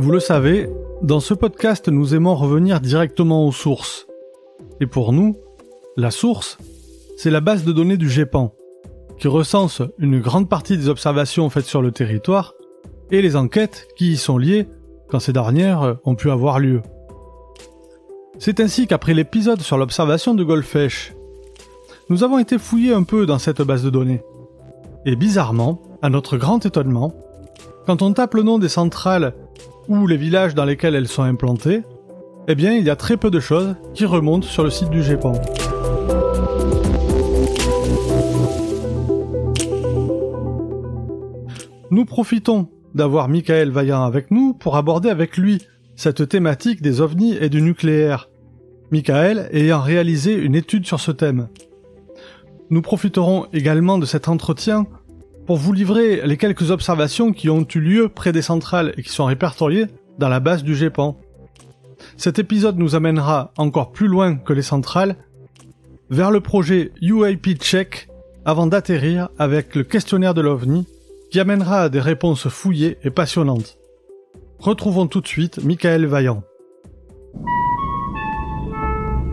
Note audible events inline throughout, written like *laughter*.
Vous le savez, dans ce podcast, nous aimons revenir directement aux sources. Et pour nous, la source, c'est la base de données du GEPAN, qui recense une grande partie des observations faites sur le territoire et les enquêtes qui y sont liées quand ces dernières ont pu avoir lieu. C'est ainsi qu'après l'épisode sur l'observation de Golfech, nous avons été fouillés un peu dans cette base de données. Et bizarrement, à notre grand étonnement, quand on tape le nom des centrales ou les villages dans lesquels elles sont implantées, eh bien il y a très peu de choses qui remontent sur le site du GEPAN. Nous profitons d'avoir Michael Vaillant avec nous pour aborder avec lui cette thématique des ovnis et du nucléaire. Michael ayant réalisé une étude sur ce thème. Nous profiterons également de cet entretien pour vous livrer les quelques observations qui ont eu lieu près des centrales et qui sont répertoriées dans la base du GEPAN. Cet épisode nous amènera encore plus loin que les centrales, vers le projet UAP Check, avant d'atterrir avec le questionnaire de l'OVNI, qui amènera à des réponses fouillées et passionnantes. Retrouvons tout de suite Michael Vaillant.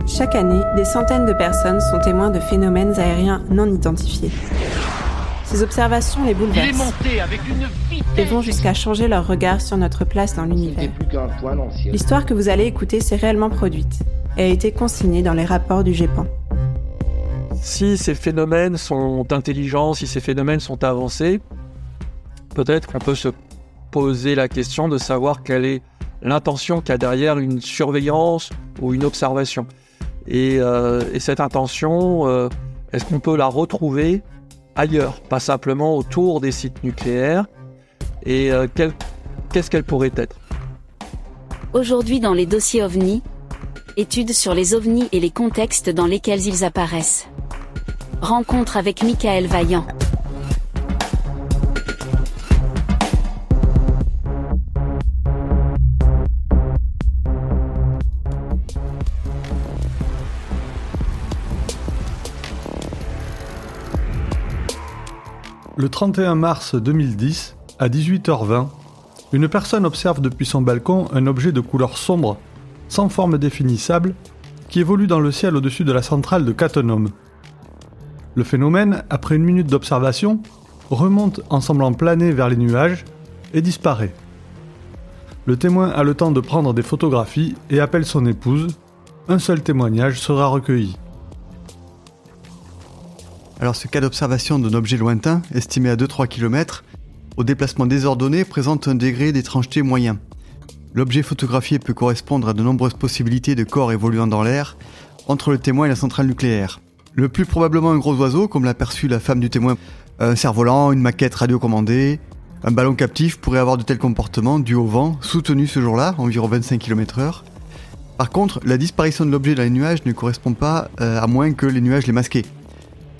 Chaque année, des centaines de personnes sont témoins de phénomènes aériens non identifiés. Ces observations les bouleversent et vont jusqu'à changer leur regard sur notre place dans l'univers. L'histoire que vous allez écouter s'est réellement produite et a été consignée dans les rapports du GEPAN. Si ces phénomènes sont intelligents, si ces phénomènes sont avancés, peut-être qu'on peut se poser la question de savoir quelle est l'intention qu'il y a derrière une surveillance ou une observation. Et, euh, cette intention, euh, est-ce qu'on peut la retrouver ailleurs, pas simplement autour des sites nucléaires. Et euh, qu'est-ce qu'elle pourrait être? Aujourd'hui dans les dossiers OVNI, études sur les ovnis et les contextes dans lesquels ils apparaissent. Rencontre avec Michael Vaillant. Le 31 mars 2010, à 18h20, une personne observe depuis son balcon un objet de couleur sombre, sans forme définissable, qui évolue dans le ciel au-dessus de la centrale de Cattenom. Le phénomène, après une minute d'observation, remonte en semblant planer vers les nuages et disparaît. Le témoin a le temps de prendre des photographies et appelle son épouse. Un seul témoignage sera recueilli. Alors ce cas d'observation d'un objet lointain, estimé à 2-3 km, au déplacement désordonné, présente un degré d'étrangeté moyen. L'objet photographié peut correspondre à de nombreuses possibilités de corps évoluant dans l'air entre le témoin et la centrale nucléaire. Le plus probablement un gros oiseau, comme l'a perçu la femme du témoin, un cerf-volant, une maquette radiocommandée, un ballon captif pourrait avoir de tels comportements dû au vent, soutenu ce jour-là, environ 25 km/h. Par contre, la disparition de l'objet dans les nuages ne correspond pas euh, à moins que les nuages les masquaient.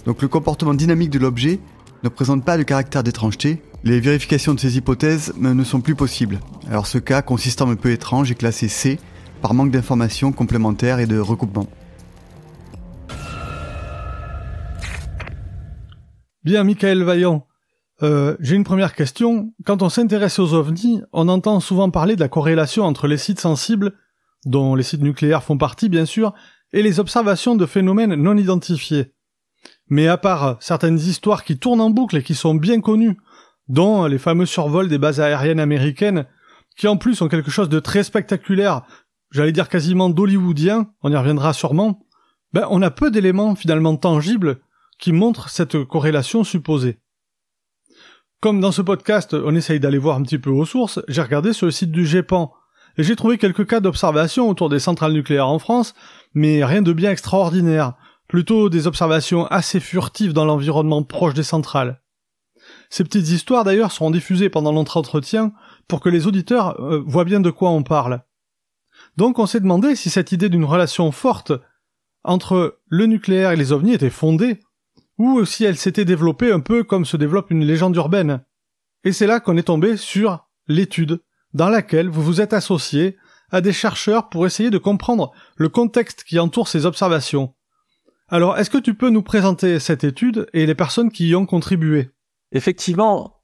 Donc le comportement dynamique de l'objet ne présente pas de caractère d'étrangeté. Les vérifications de ces hypothèses ne sont plus possibles. Alors ce cas, consistant un peu étrange, est classé C par manque d'informations complémentaires et de recoupement. Bien, Michael Vaillant. Euh, j'ai une première question. Quand on s'intéresse aux ovnis, on entend souvent parler de la corrélation entre les sites sensibles, dont les sites nucléaires font partie bien sûr, et les observations de phénomènes non identifiés. Mais à part certaines histoires qui tournent en boucle et qui sont bien connues, dont les fameux survols des bases aériennes américaines, qui en plus ont quelque chose de très spectaculaire, j'allais dire quasiment d'hollywoodien, on y reviendra sûrement, ben on a peu d'éléments finalement tangibles qui montrent cette corrélation supposée. Comme dans ce podcast, on essaye d'aller voir un petit peu aux sources, j'ai regardé sur le site du GEPAN, et j'ai trouvé quelques cas d'observation autour des centrales nucléaires en France, mais rien de bien extraordinaire plutôt des observations assez furtives dans l'environnement proche des centrales. Ces petites histoires d'ailleurs seront diffusées pendant notre entretien pour que les auditeurs euh, voient bien de quoi on parle. Donc on s'est demandé si cette idée d'une relation forte entre le nucléaire et les ovnis était fondée, ou si elle s'était développée un peu comme se développe une légende urbaine. Et c'est là qu'on est tombé sur l'étude dans laquelle vous vous êtes associé à des chercheurs pour essayer de comprendre le contexte qui entoure ces observations, alors, est-ce que tu peux nous présenter cette étude et les personnes qui y ont contribué? Effectivement,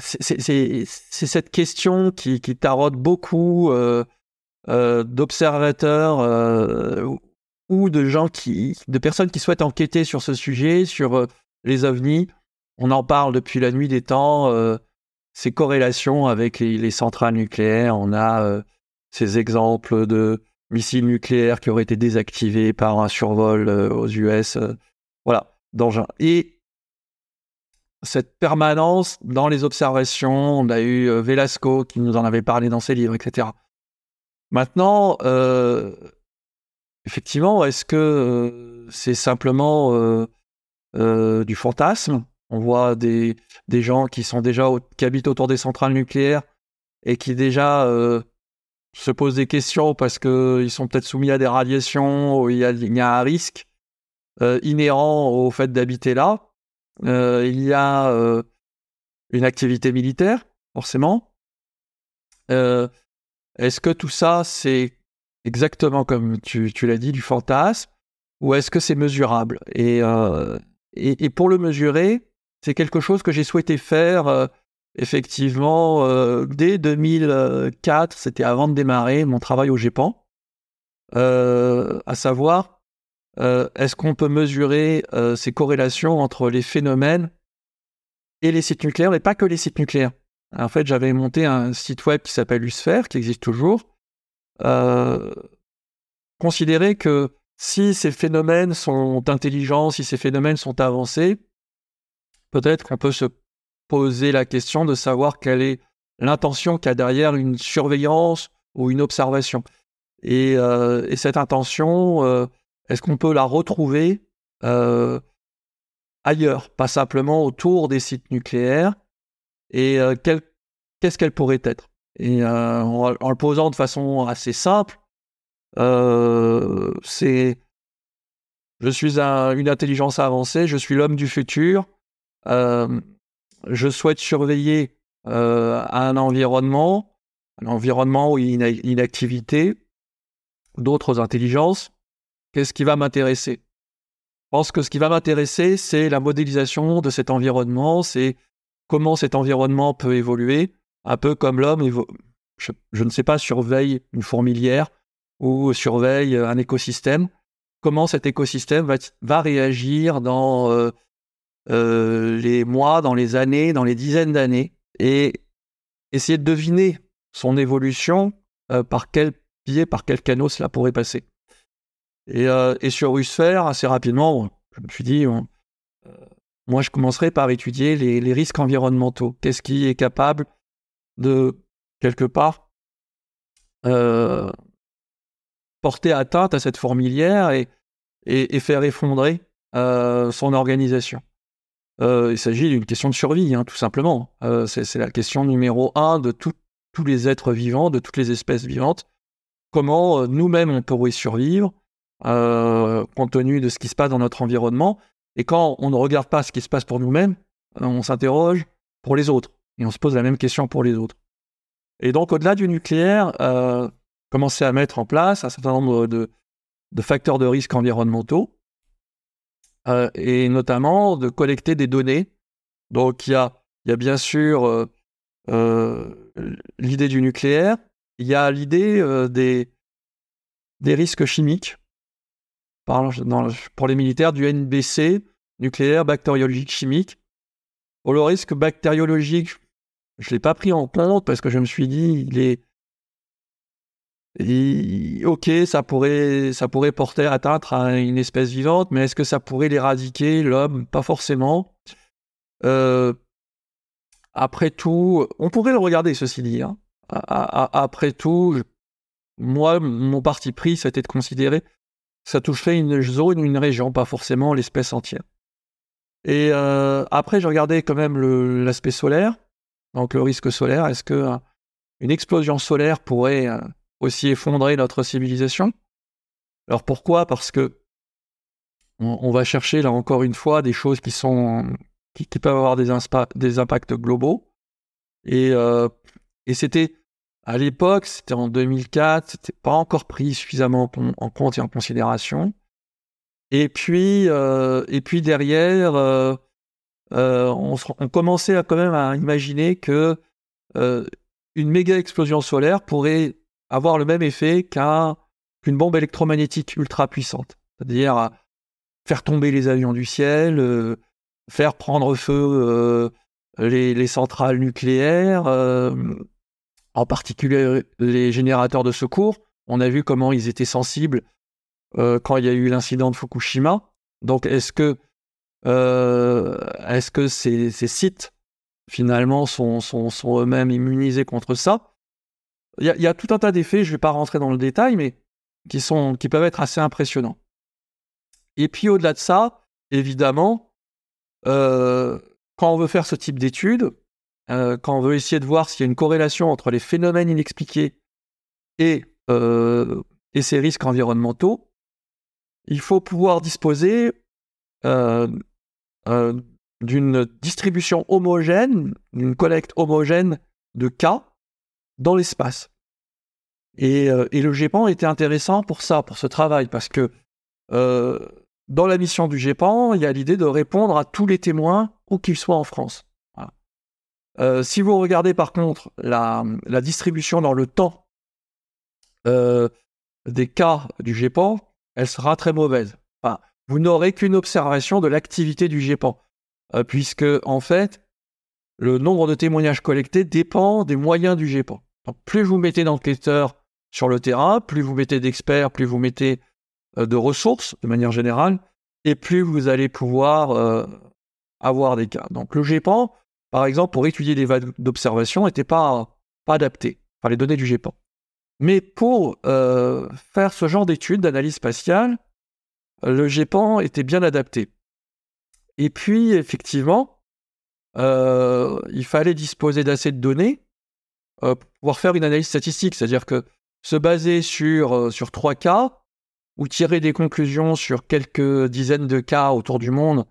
c'est cette question qui, qui taraude beaucoup euh, euh, d'observateurs euh, ou de gens qui, de personnes qui souhaitent enquêter sur ce sujet, sur les ovnis. On en parle depuis la nuit des temps. ces corrélations avec les, centrales nucléaires. On a ces exemples de missiles nucléaires qui auraient été désactivés par un survol aux US. voilà, d'engins. Et cette permanence dans les observations. On a eu euh, Velasco qui nous en avait parlé dans ses livres, etc. Maintenant, euh, effectivement, est-ce que euh, c'est simplement du fantasme? On voit des, des gens qui sont déjà qui habitent autour des centrales nucléaires et qui déjà se posent des questions parce qu'ils sont peut-être soumis à des radiations il y a, un risque inhérent au fait d'habiter là. Euh, il y a euh, une activité militaire, forcément. Euh, est-ce que tout ça, c'est exactement comme tu, l'as dit, du fantasme, ou est-ce que c'est mesurable? Et, et, pour le mesurer, c'est quelque chose que j'ai souhaité faire effectivement dès 2004, c'était avant de démarrer mon travail au GEPAN, à savoir euh, est-ce qu'on peut mesurer euh, ces corrélations entre les phénomènes et les sites nucléaires, et pas que les sites nucléaires? En fait, j'avais monté un site web qui s'appelle Usphère, qui existe toujours. Euh, considérer que si ces phénomènes sont intelligents, si ces phénomènes sont avancés, peut-être qu'on peut se poser la question de savoir quelle est l'intention qu'il y a derrière une surveillance ou une observation. Et, et cette intention, est-ce qu'on peut la retrouver euh, ailleurs, pas simplement autour des sites nucléaires Et euh, qu'est-ce qu'elle pourrait être? Et euh, en, le posant de façon assez simple, c'est je suis une intelligence avancée, je suis l'homme du futur, je souhaite surveiller un environnement, un environnement où il y a une activité, d'autres intelligences, Qu'est-ce qui va m'intéresser? Je pense que ce qui va m'intéresser, c'est la modélisation de cet environnement, c'est comment cet environnement peut évoluer, un peu comme l'homme, je, ne sais pas, surveille une fourmilière ou surveille un écosystème. Comment cet écosystème va, réagir dans euh, euh, les mois, dans les années, dans les dizaines d'années, et essayer de deviner son évolution, euh, par quel pied, par quel canot cela pourrait passer. Euh, et, sur Usfer, assez rapidement, je me suis dit, euh, moi je commencerai par étudier les, risques environnementaux. Qu'est-ce qui est capable de, quelque part, euh, porter atteinte à cette fourmilière et, faire effondrer son organisation. Il s'agit d'une question de survie, hein, tout simplement. c'est la question numéro un de tous les êtres vivants, de toutes les espèces vivantes. Comment nous-mêmes on pourrait survivre euh, compte tenu de ce qui se passe dans notre environnement? Et quand on ne regarde pas ce qui se passe pour nous-mêmes, euh, on s'interroge pour les autres. Et on se pose la même question pour les autres. Et donc, au-delà du nucléaire, euh, commencer à mettre en place un certain nombre de, facteurs de risque environnementaux, euh, et notamment de collecter des données. Donc, il y a, y a bien sûr l'idée du nucléaire, il y a l'idée des, des risques chimiques pour les militaires du NBC, nucléaire, bactériologique, chimique. Pour le risque bactériologique, je ne l'ai pas pris en compte parce que je me suis dit, il est. ok, ça pourrait, ça pourrait porter atteinte à une espèce vivante, mais est-ce que ça pourrait l'éradiquer, l'homme? Pas forcément. Euh, après tout, on pourrait le regarder, ceci dit. Hein. Après tout, moi, mon parti pris, c'était de considérer ça toucherait une zone ou une région, pas forcément l'espèce entière. Et euh, après, je regardais quand même l'aspect solaire, donc le risque solaire. Est-ce que euh, explosion solaire pourrait euh, aussi effondrer notre civilisation Alors pourquoi? Parce que on, va chercher là encore une fois des choses qui sont qui, peuvent avoir des, des impacts globaux. Et, et c'était à l'époque, c'était en 2004, c'était pas encore pris suffisamment en compte et en considération. Et puis, euh, et puis derrière, euh, on, commençait à quand même à imaginer que une méga explosion solaire pourrait avoir le même effet qu'une bombe électromagnétique ultra puissante, c'est-à-dire faire tomber les avions du ciel, faire prendre feu les, centrales nucléaires, en particulier les générateurs de secours. On a vu comment ils étaient sensibles quand il y a eu l'incident de Fukushima. Donc, est-ce que, que ces, sites, finalement, sont, eux-mêmes immunisés contre ça? Il y, a, tout un tas d'effets, je ne vais pas rentrer dans le détail, mais qui, sont, qui peuvent être assez impressionnants. Et puis, au-delà de ça, évidemment, quand on veut faire ce type d'études, quand on veut essayer de voir s'il y a une corrélation entre les phénomènes inexpliqués et, et ces risques environnementaux, il faut pouvoir disposer euh, euh, d'une distribution homogène, d'une collecte homogène de cas dans l'espace. Et, euh, le GEPAN était intéressant pour ça, pour ce travail, parce que dans la mission du GEPAN, il y a l'idée de répondre à tous les témoins, où qu'ils soient en France. si vous regardez par contre la, distribution dans le temps des cas du GEPAN, elle sera très mauvaise. vous n'aurez qu'une observation de l'activité du GEPAN, euh, puisque en fait, le nombre de témoignages collectés dépend des moyens du GEPAN. Donc, plus vous mettez d'enquêteurs sur le terrain, plus vous mettez d'experts, plus vous mettez euh, de ressources de manière générale, et plus vous allez pouvoir euh, avoir des cas. Donc le GEPAN, par exemple, pour étudier les vagues d'observation, n'était pas, adapté, enfin les données du GEPAN. Mais pour euh, faire ce genre d'études d'analyse spatiale, le GEPAN était bien adapté. Et puis, effectivement, il fallait disposer d'assez de données euh, pouvoir faire une analyse statistique, c'est-à-dire que se baser sur, sur trois cas ou tirer des conclusions sur quelques dizaines de cas autour du monde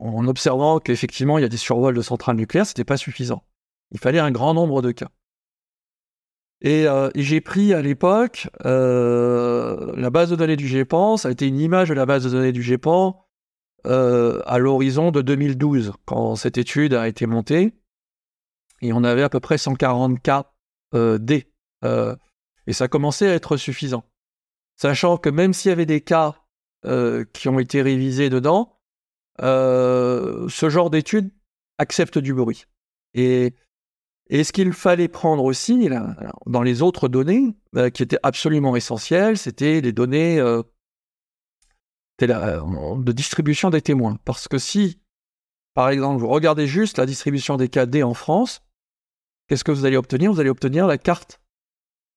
en observant qu'effectivement il y a des survols de centrales nucléaires, ce n'était pas suffisant. Il fallait un grand nombre de cas. Euh, et, j'ai pris à l'époque euh, la base de données du GEPAN, ça a été une image de la base de données du GEPAN euh, à l'horizon de 2012, quand cette étude a été montée. Et on avait à peu près 140 cas D. et ça commençait à être suffisant. Sachant que même s'il y avait des cas qui ont été révisés dedans, ce genre d'étude accepte du bruit. Et et ce qu'il fallait prendre aussi dans les autres données, euh, qui étaient absolument essentielles, c'était les données euh, euh, de distribution des témoins. Parce que si, par exemple, vous regardez juste la distribution des KD en France, qu'est-ce que vous allez obtenir? Vous allez obtenir la carte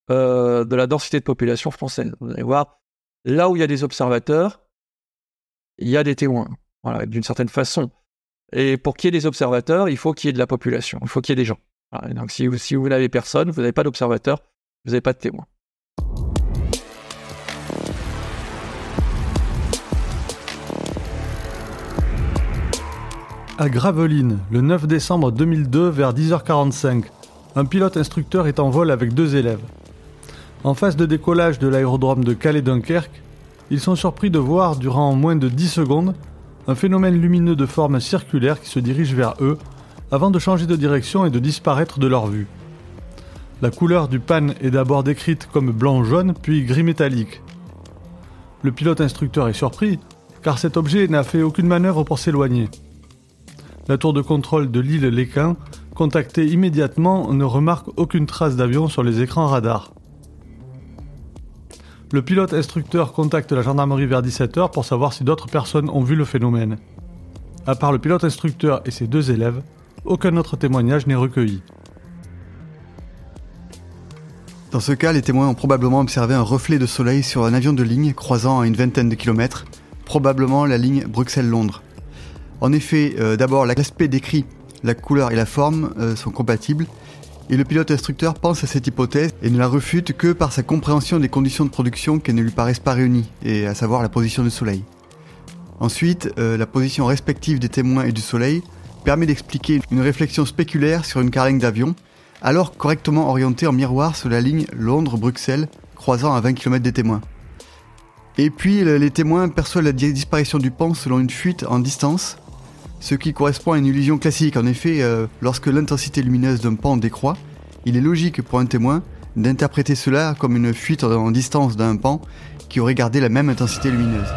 de la densité de population française. Vous allez voir, là où il y a des observateurs, il y a des témoins, voilà, d'une certaine façon. Et pour qu'il y ait des observateurs, il faut qu'il y ait de la population, il faut qu'il y ait des gens donc si, vous n'avez personne, vous n'avez pas d'observateur, vous n'avez pas de témoin. À Gravelines, le 9 décembre 2002 vers 10h45, un pilote instructeur est en vol avec deux élèves. En phase de décollage de l'aérodrome de Calais-Dunkerque, ils sont surpris de voir, durant moins de 10 secondes, un phénomène lumineux de forme circulaire qui se dirige vers eux avant de changer de direction et de disparaître de leur vue. La couleur du pan est d'abord décrite comme blanc-jaune, puis gris métallique. Le pilote instructeur est surpris, car cet objet n'a fait aucune manœuvre pour s'éloigner. La tour de contrôle de l'île Léquin, contactée immédiatement, ne remarque aucune trace d'avion sur les écrans radars. Le pilote instructeur contacte la gendarmerie vers 17h pour savoir si d'autres personnes ont vu le phénomène. À part le pilote instructeur et ses deux élèves, aucun autre témoignage n'est recueilli. Dans ce cas, les témoins ont probablement observé un reflet de soleil sur un avion de ligne croisant à une vingtaine de kilomètres, probablement la ligne Bruxelles-Londres. En effet, euh, d'abord, l'aspect décrit, la couleur et la forme euh, sont compatibles, et le pilote instructeur pense à cette hypothèse et ne la refute que par sa compréhension des conditions de production qui ne lui paraissent pas réunies, et à savoir la position du soleil. Ensuite, euh, la position respective des témoins et du soleil permet d'expliquer une réflexion spéculaire sur une carlingue d'avion, alors correctement orientée en miroir sur la ligne Londres-Bruxelles, croisant à 20 km des témoins. Et puis les témoins perçoivent la disparition du pan selon une fuite en distance, ce qui correspond à une illusion classique. En effet, euh, lorsque l'intensité lumineuse d'un pan décroît, il est logique pour un témoin d'interpréter cela comme une fuite en distance d'un pan qui aurait gardé la même intensité lumineuse.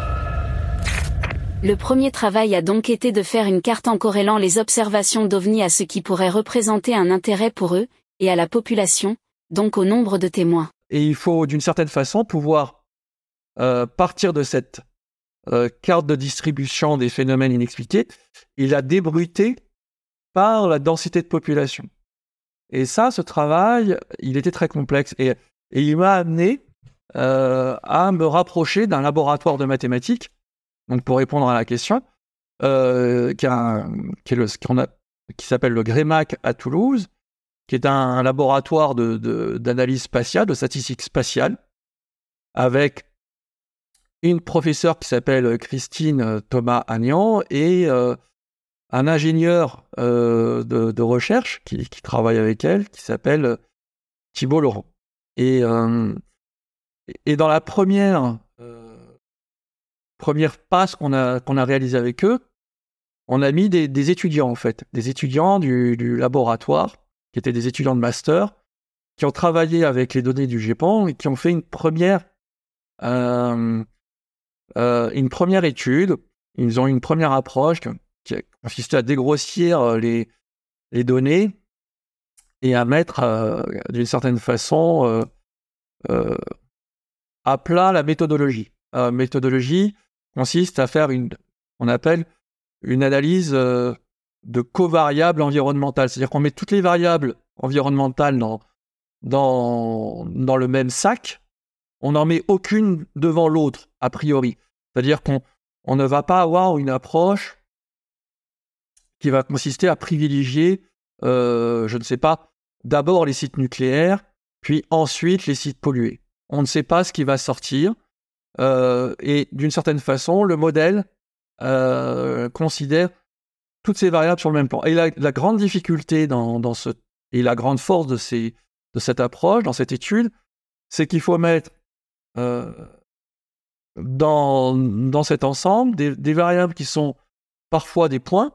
Le premier travail a donc été de faire une carte en corrélant les observations d'OVNI à ce qui pourrait représenter un intérêt pour eux, et à la population, donc au nombre de témoins. Et il faut d'une certaine façon pouvoir euh, partir de cette euh, carte de distribution des phénomènes inexpliqués et la débruiter par la densité de population. Et ça, ce travail, il était très complexe et, il m'a amené euh, à me rapprocher d'un laboratoire de mathématiques donc pour répondre à la question, euh, qui, s'appelle le GREMAC à Toulouse, qui est un, laboratoire d'analyse spatiale, de statistique spatiale, avec une professeure qui s'appelle Christine Thomas Agnan et euh, un ingénieur euh, de, recherche qui, travaille avec elle, qui s'appelle Thibault Laurent. Et, dans la première première passe qu'on a, qu'on a réalisée avec eux, on a mis des, étudiants en fait, des étudiants du, laboratoire, qui étaient des étudiants de master, qui ont travaillé avec les données du GEPAN et qui ont fait une première, euh, euh, une première étude. Ils ont une première approche qui a consisté à dégrossir euh, les, les données et à mettre d'une certaine façon à plat la méthodologie. méthodologie consiste à faire une, on appelle une analyse euh, de covariables environnementales. C'est-à-dire qu'on met toutes les variables environnementales dans, dans, dans le même sac, on n'en met aucune devant l'autre, a priori. C'est-à-dire qu'on on ne va pas avoir une approche qui va consister à privilégier, euh, je ne sais pas, d'abord les sites nucléaires, puis ensuite les sites pollués. On ne sait pas ce qui va sortir. Euh, et d'une certaine façon, le modèle euh, considère toutes ces variables sur le même plan. Et la, grande difficulté et la grande force de, cette approche, dans cette étude, c'est qu'il faut mettre dans, cet ensemble des, variables qui sont parfois des points,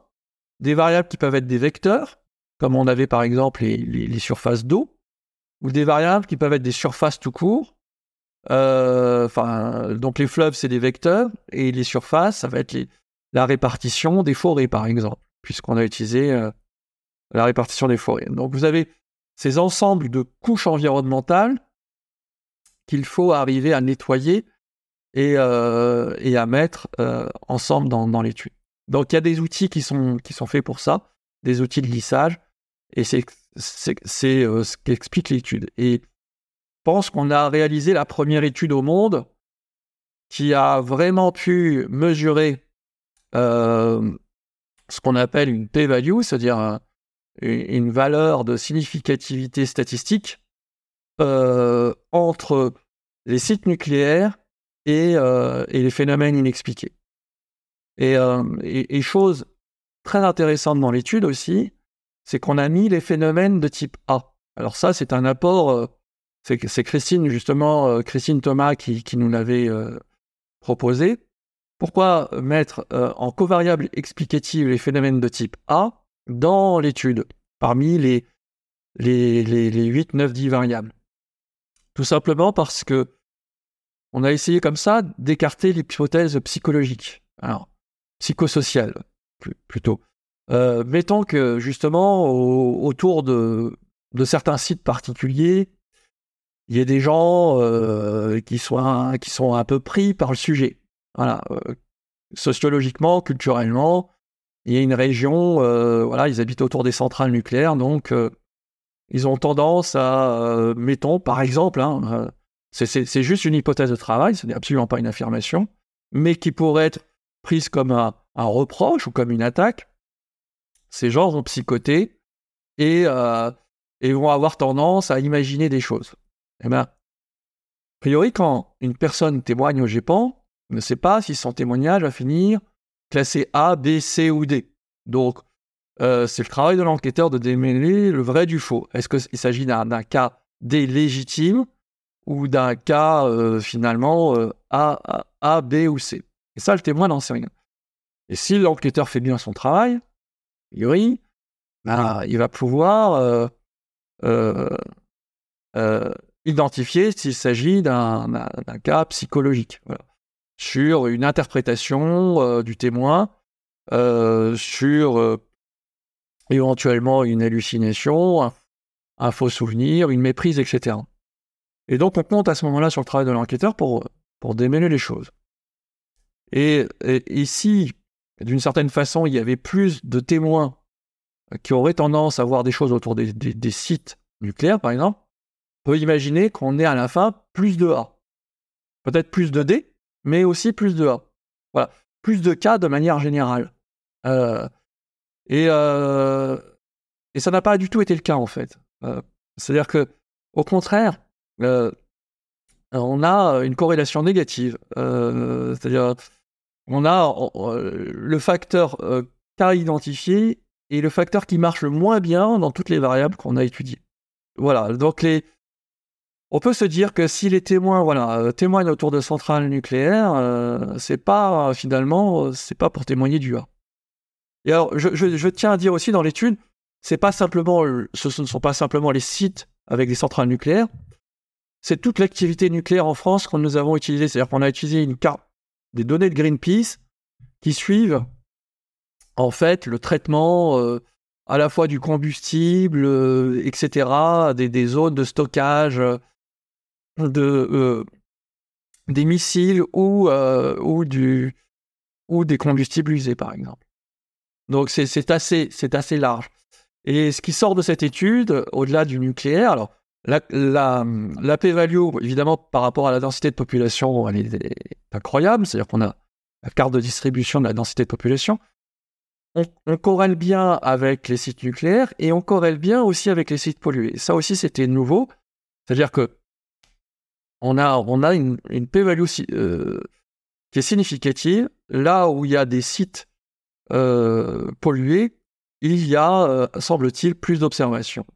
des variables qui peuvent être des vecteurs, comme on avait par exemple les, surfaces d'eau, ou des variables qui peuvent être des surfaces tout court, euh, donc les fleuves, c'est des vecteurs, et les surfaces, ça va être la répartition des forêts, par exemple, puisqu'on a utilisé euh, la répartition des forêts. Donc vous avez ces ensembles de couches environnementales qu'il faut arriver à nettoyer et, euh, et à mettre ensemble dans, dans l'étude. Donc il y a des outils qui sont, qui sont faits pour ça, des outils de lissage, et c'est ce qu'explique l'étude. Et pense qu'on a réalisé la première étude au monde qui a vraiment pu mesurer euh, ce qu'on appelle une p-value, c'est-à-dire une valeur de significativité statistique euh, entre les sites nucléaires et, euh, les phénomènes inexpliqués. Et, et chose très intéressante dans l'étude aussi, c'est qu'on a mis les phénomènes de type A. Alors ça, c'est un apport c'est Christine, justement, euh, Christine Thomas qui, nous l'avait euh, proposé. Pourquoi mettre euh, en covariable explicative les phénomènes de type A dans l'étude, parmi les, les, les, 8, 9, 10 variables? Tout simplement parce que on a essayé comme ça d'écarter l'hypothèse psychologique, alors psychosociale plutôt. mettons que justement autour de, certains sites particuliers, il y a des gens euh, qui, sont, qui sont un peu pris par le sujet. Voilà, euh, sociologiquement, culturellement, il y a une région, euh, voilà, ils habitent autour des centrales nucléaires, donc ils ont tendance à, mettons, par exemple, hein, c'est juste une hypothèse de travail, ce n'est absolument pas une affirmation, mais qui pourrait être prise comme un, reproche ou comme une attaque. Ces gens vont psychoter et, et vont avoir tendance à imaginer des choses. Eh bien, a priori, quand une personne témoigne au GEPAN, ne sait pas si son témoignage va finir classé A, B, C ou D. Donc, euh, c'est le travail de l'enquêteur de démêler le vrai du faux. Est-ce qu'il s'agit d'un cas D légitime ou d'un cas finalement A, A, B ou C. Et ça, le témoin n'en sait rien. Et si l'enquêteur fait bien son travail, a priori, ben, il va pouvoir identifier s'il s'agit d'un cas psychologique. Sur une interprétation du témoin, sur éventuellement une hallucination, un, faux souvenir, une méprise, etc. Et donc on compte à ce moment-là sur le travail de l'enquêteur pour, pour démêler les choses. Et, ici, d'une certaine façon, il y avait plus de témoins qui auraient tendance à voir des choses autour des, sites nucléaires, par exemple, on peut imaginer qu'on ait à la fin plus de A. Peut-être plus de D, mais aussi plus de A. Voilà. Plus de cas de manière générale. Euh, et, euh, et ça n'a pas du tout été le cas, en fait. Euh, c'est-à-dire que, au contraire, on a une corrélation négative. C'est-à-dire, on a le facteur cas identifié et le facteur qui marche le moins bien dans toutes les variables qu'on a étudiées. Voilà, donc les... on peut se dire que si les témoins voilà, euh, témoignent autour de centrales nucléaires, euh, c'est pas finalement, c'est pas pour témoigner du A. Et alors, je, tiens à dire aussi dans l'étude, c'est pas simplement, ce ne sont pas simplement les sites avec des centrales nucléaires, c'est toute l'activité nucléaire en France que nous avons utilisée. C'est-à-dire qu'on a utilisé une carte des données de Greenpeace qui suivent en fait le traitement euh, à la fois du combustible, euh, etc., des, zones de stockage euh, de, des missiles ou, ou des combustibles usés, par exemple. Donc c'est assez, assez large. Et ce qui sort de cette étude, au-delà du nucléaire, alors la, p-value, évidemment, par rapport à la densité de population, elle est incroyable. C'est-à-dire qu'on a la carte de distribution de la densité de population on, corrèle bien avec les sites nucléaires et on corrèle bien aussi avec les sites pollués. Ça aussi, c'était nouveau. C'est-à-dire que on a, on a une, p-value euh, qui est significative. Là où il y a des sites euh, pollués, il y a, euh, semble-t-il, plus d'observations.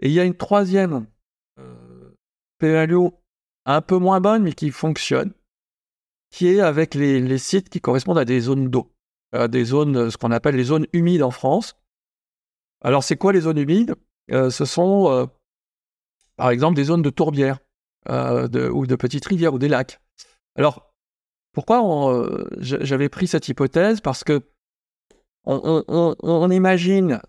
Et il y a une troisième p-value un peu moins bonne, mais qui fonctionne, qui est avec les sites qui correspondent à des zones d'eau. Euh, des zones, ce qu'on appelle les zones humides en France. Alors, c'est quoi les zones humides? Euh, Ce sont, euh, par exemple, des zones de tourbières ou de petites rivières ou des lacs. Alors, pourquoi j'avais pris cette hypothèse? Parce que on, imagine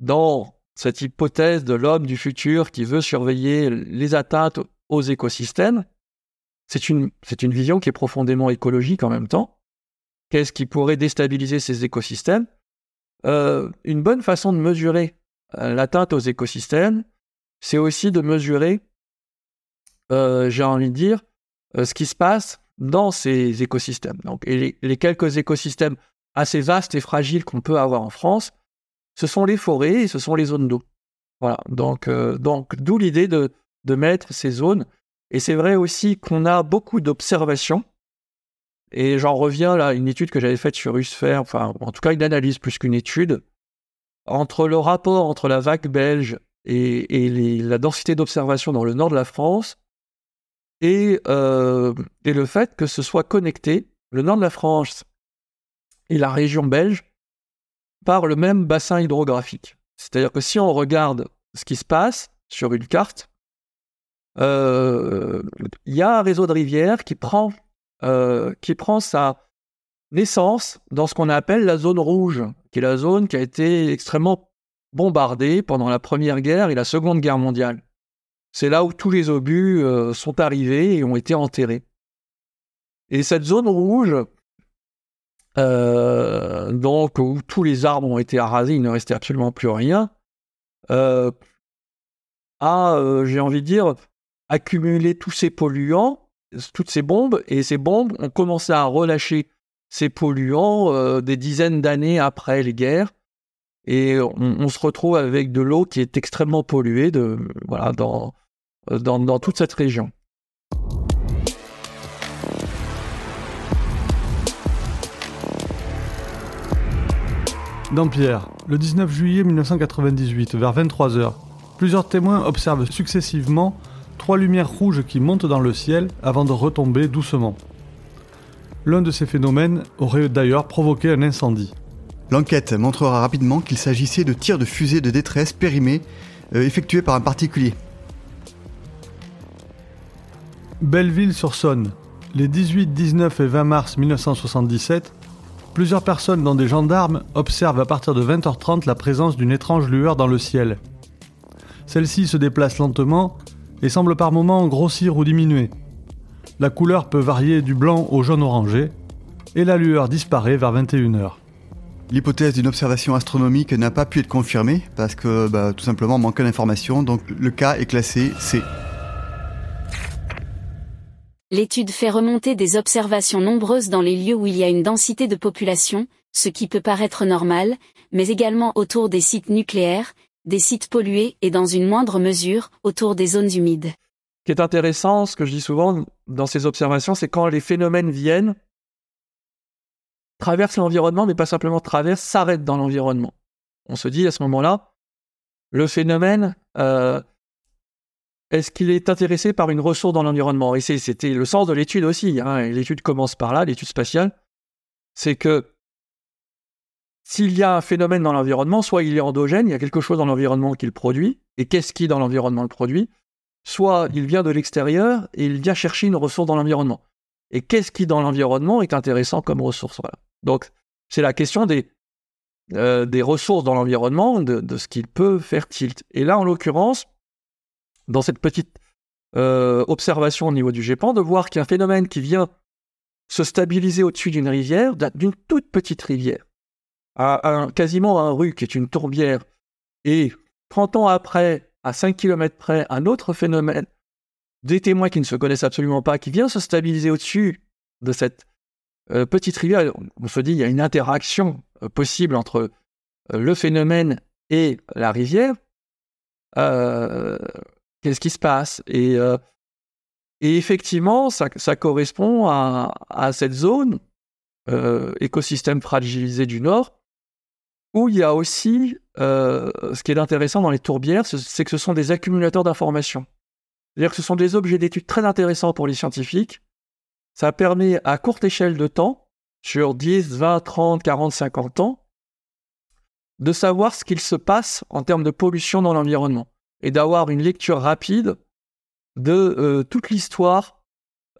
dans cette hypothèse de l'homme du futur qui veut surveiller les atteintes aux écosystèmes, c'est une, vision qui est profondément écologique en même temps. Qu'est-ce qui pourrait déstabiliser ces écosystèmes? Euh, Une bonne façon de mesurer euh, l'atteinte aux écosystèmes, c'est aussi de mesurer, euh, j'ai envie de dire, ce qui se passe dans ces écosystèmes. Et les, quelques écosystèmes assez vastes et fragiles qu'on peut avoir en France, ce sont les forêts et ce sont les zones d'eau. Voilà. Donc, donc d'où l'idée de, mettre ces zones. Et c'est vrai aussi qu'on a beaucoup d'observations et j'en reviens à une étude que j'avais faite sur Usfer, enfin en tout cas une analyse plus qu'une étude, entre le rapport entre la vague belge et, la densité d'observation dans le nord de la France, euh, et, le fait que ce soit connecté, le nord de la France et la région belge, par le même bassin hydrographique. C'est-à-dire que si on regarde ce qui se passe sur une carte, euh, il y a un réseau de rivières qui prend euh, qui prend sa naissance dans ce qu'on appelle la zone rouge, qui est la zone qui a été extrêmement bombardée pendant la Première Guerre et la Seconde Guerre mondiale. C'est là où tous les obus euh, sont arrivés et ont été enterrés. Et cette zone rouge, euh, donc où tous les arbres ont été arasés, il ne restait absolument plus rien, a, j'ai envie de dire, accumulé tous ces polluants toutes ces bombes, et ces bombes ont commencé à relâcher ces polluants euh, des dizaines d'années après les guerres. Et on, se retrouve avec de l'eau qui est extrêmement polluée voilà, dans, euh, dans, dans toute cette région. Dampierre, le 19 juillet 1998, vers 23h, plusieurs témoins observent successivement trois lumières rouges qui montent dans le ciel avant de retomber doucement. L'un de ces phénomènes aurait d'ailleurs provoqué un incendie. L'enquête montrera rapidement qu'il s'agissait de tirs de fusées de détresse périmés euh, effectués par un particulier. Belleville-sur-Saône. Les 18, 19 et 20 mars 1977, plusieurs personnes dont des gendarmes observent à partir de 20h30 la présence d'une étrange lueur dans le ciel. Celle-ci se déplace lentement et semble par moments grossir ou diminuer. La couleur peut varier du blanc au jaune orangé, et la lueur disparaît vers 21h. L'hypothèse d'une observation astronomique n'a pas pu être confirmée parce que bah, tout simplement manque d'informations, donc le cas est classé C. L'étude fait remonter des observations nombreuses dans les lieux où il y a une densité de population, ce qui peut paraître normal, mais également autour des sites nucléaires, des sites pollués et dans une moindre mesure autour des zones humides. Ce qui est intéressant, ce que je dis souvent dans ces observations, c'est quand les phénomènes viennent, traversent l'environnement, mais pas simplement traversent, s'arrêtent dans l'environnement. On se dit à ce moment-là, le phénomène, euh, est-ce qu'il est intéressé par une ressource dans l'environnement? Et c'était le sens de l'étude aussi. Hein, l'étude commence par là, l'étude spatiale. C'est que s'il y a un phénomène dans l'environnement, soit il est endogène, il y a quelque chose dans l'environnement qui le produit, et qu'est-ce qui dans l'environnement le produit? Soit il vient de l'extérieur et il vient chercher une ressource dans l'environnement. Et qu'est-ce qui dans l'environnement est intéressant comme ressource? Donc c'est la question des, euh, des ressources dans l'environnement, de, ce qu'il peut faire tilt. Et là, en l'occurrence, dans cette petite euh, observation au niveau du GEPAN, de voir qu'il un phénomène qui vient se stabiliser au-dessus d'une rivière, d'une toute petite rivière, à, quasiment un rue qui est une tourbière, et 30 ans après, à 5 km près, un autre phénomène, des témoins qui ne se connaissent absolument pas, qui vient se stabiliser au-dessus de cette euh, petite rivière, on se dit il y a une interaction euh, possible entre euh, le phénomène et la rivière. Qu'est-ce qui se passe et, effectivement, ça, correspond à, cette zone écosystème fragilisé du Nord où il y a aussi, euh, ce qui est intéressant dans les tourbières, c'est que ce sont des accumulateurs d'informations. C'est-à-dire que ce sont des objets d'étude très intéressants pour les scientifiques. Ça permet à courte échelle de temps, sur 10, 20, 30, 40, 50 ans, de savoir ce qu'il se passe en termes de pollution dans l'environnement et d'avoir une lecture rapide de euh, toute l'histoire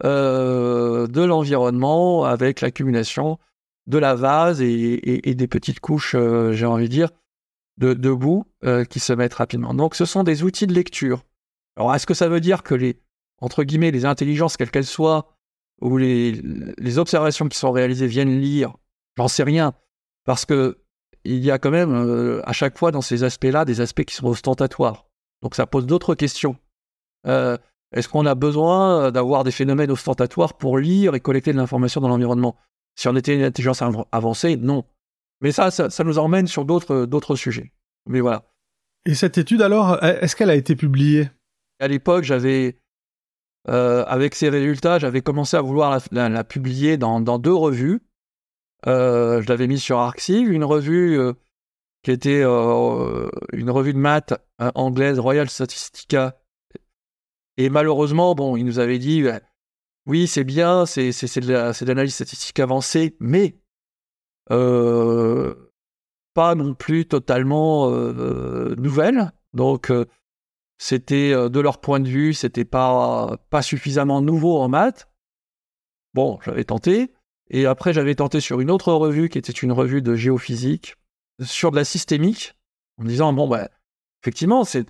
euh, de l'environnement avec l'accumulation de la vase et, des petites couches, euh, j'ai envie de dire, de, boue qui se mettent rapidement. Donc ce sont des outils de lecture. Alors est-ce que ça veut dire que les, entre guillemets, les intelligences, quelles qu'elles soient, ou les, observations qui sont réalisées viennent lire J'en sais rien. Parce que il y a quand même, à chaque fois dans ces aspects-là, des aspects qui sont ostentatoires. Donc ça pose d'autres questions. Est-ce qu'on a besoin d'avoir des phénomènes ostentatoires pour lire et collecter de l'information dans l'environnement? Si on était une intelligence avancée, non. Mais ça, ça, nous emmène sur d'autres, d'autres sujets. Mais voilà. Et cette étude, alors, est-ce qu'elle a été publiée? À l'époque, j'avais, euh, avec ces résultats, j'avais commencé à vouloir la, publier dans, deux revues. Euh, je l'avais mise sur Arxiv, une revue euh, qui était une revue de maths anglaise, Royal Statistica. Et malheureusement, bon, il nous avait dit, oui, c'est bien, c'est de l'analyse statistique avancée, mais euh, pas non plus totalement euh, nouvelle. Donc, euh, c'était de leur point de vue, c'était pas, pas suffisamment nouveau en maths. Bon, j'avais tenté. Et après, j'avais tenté sur une autre revue qui était une revue de géophysique, sur de la systémique, en disant, bon, bah, effectivement, c'est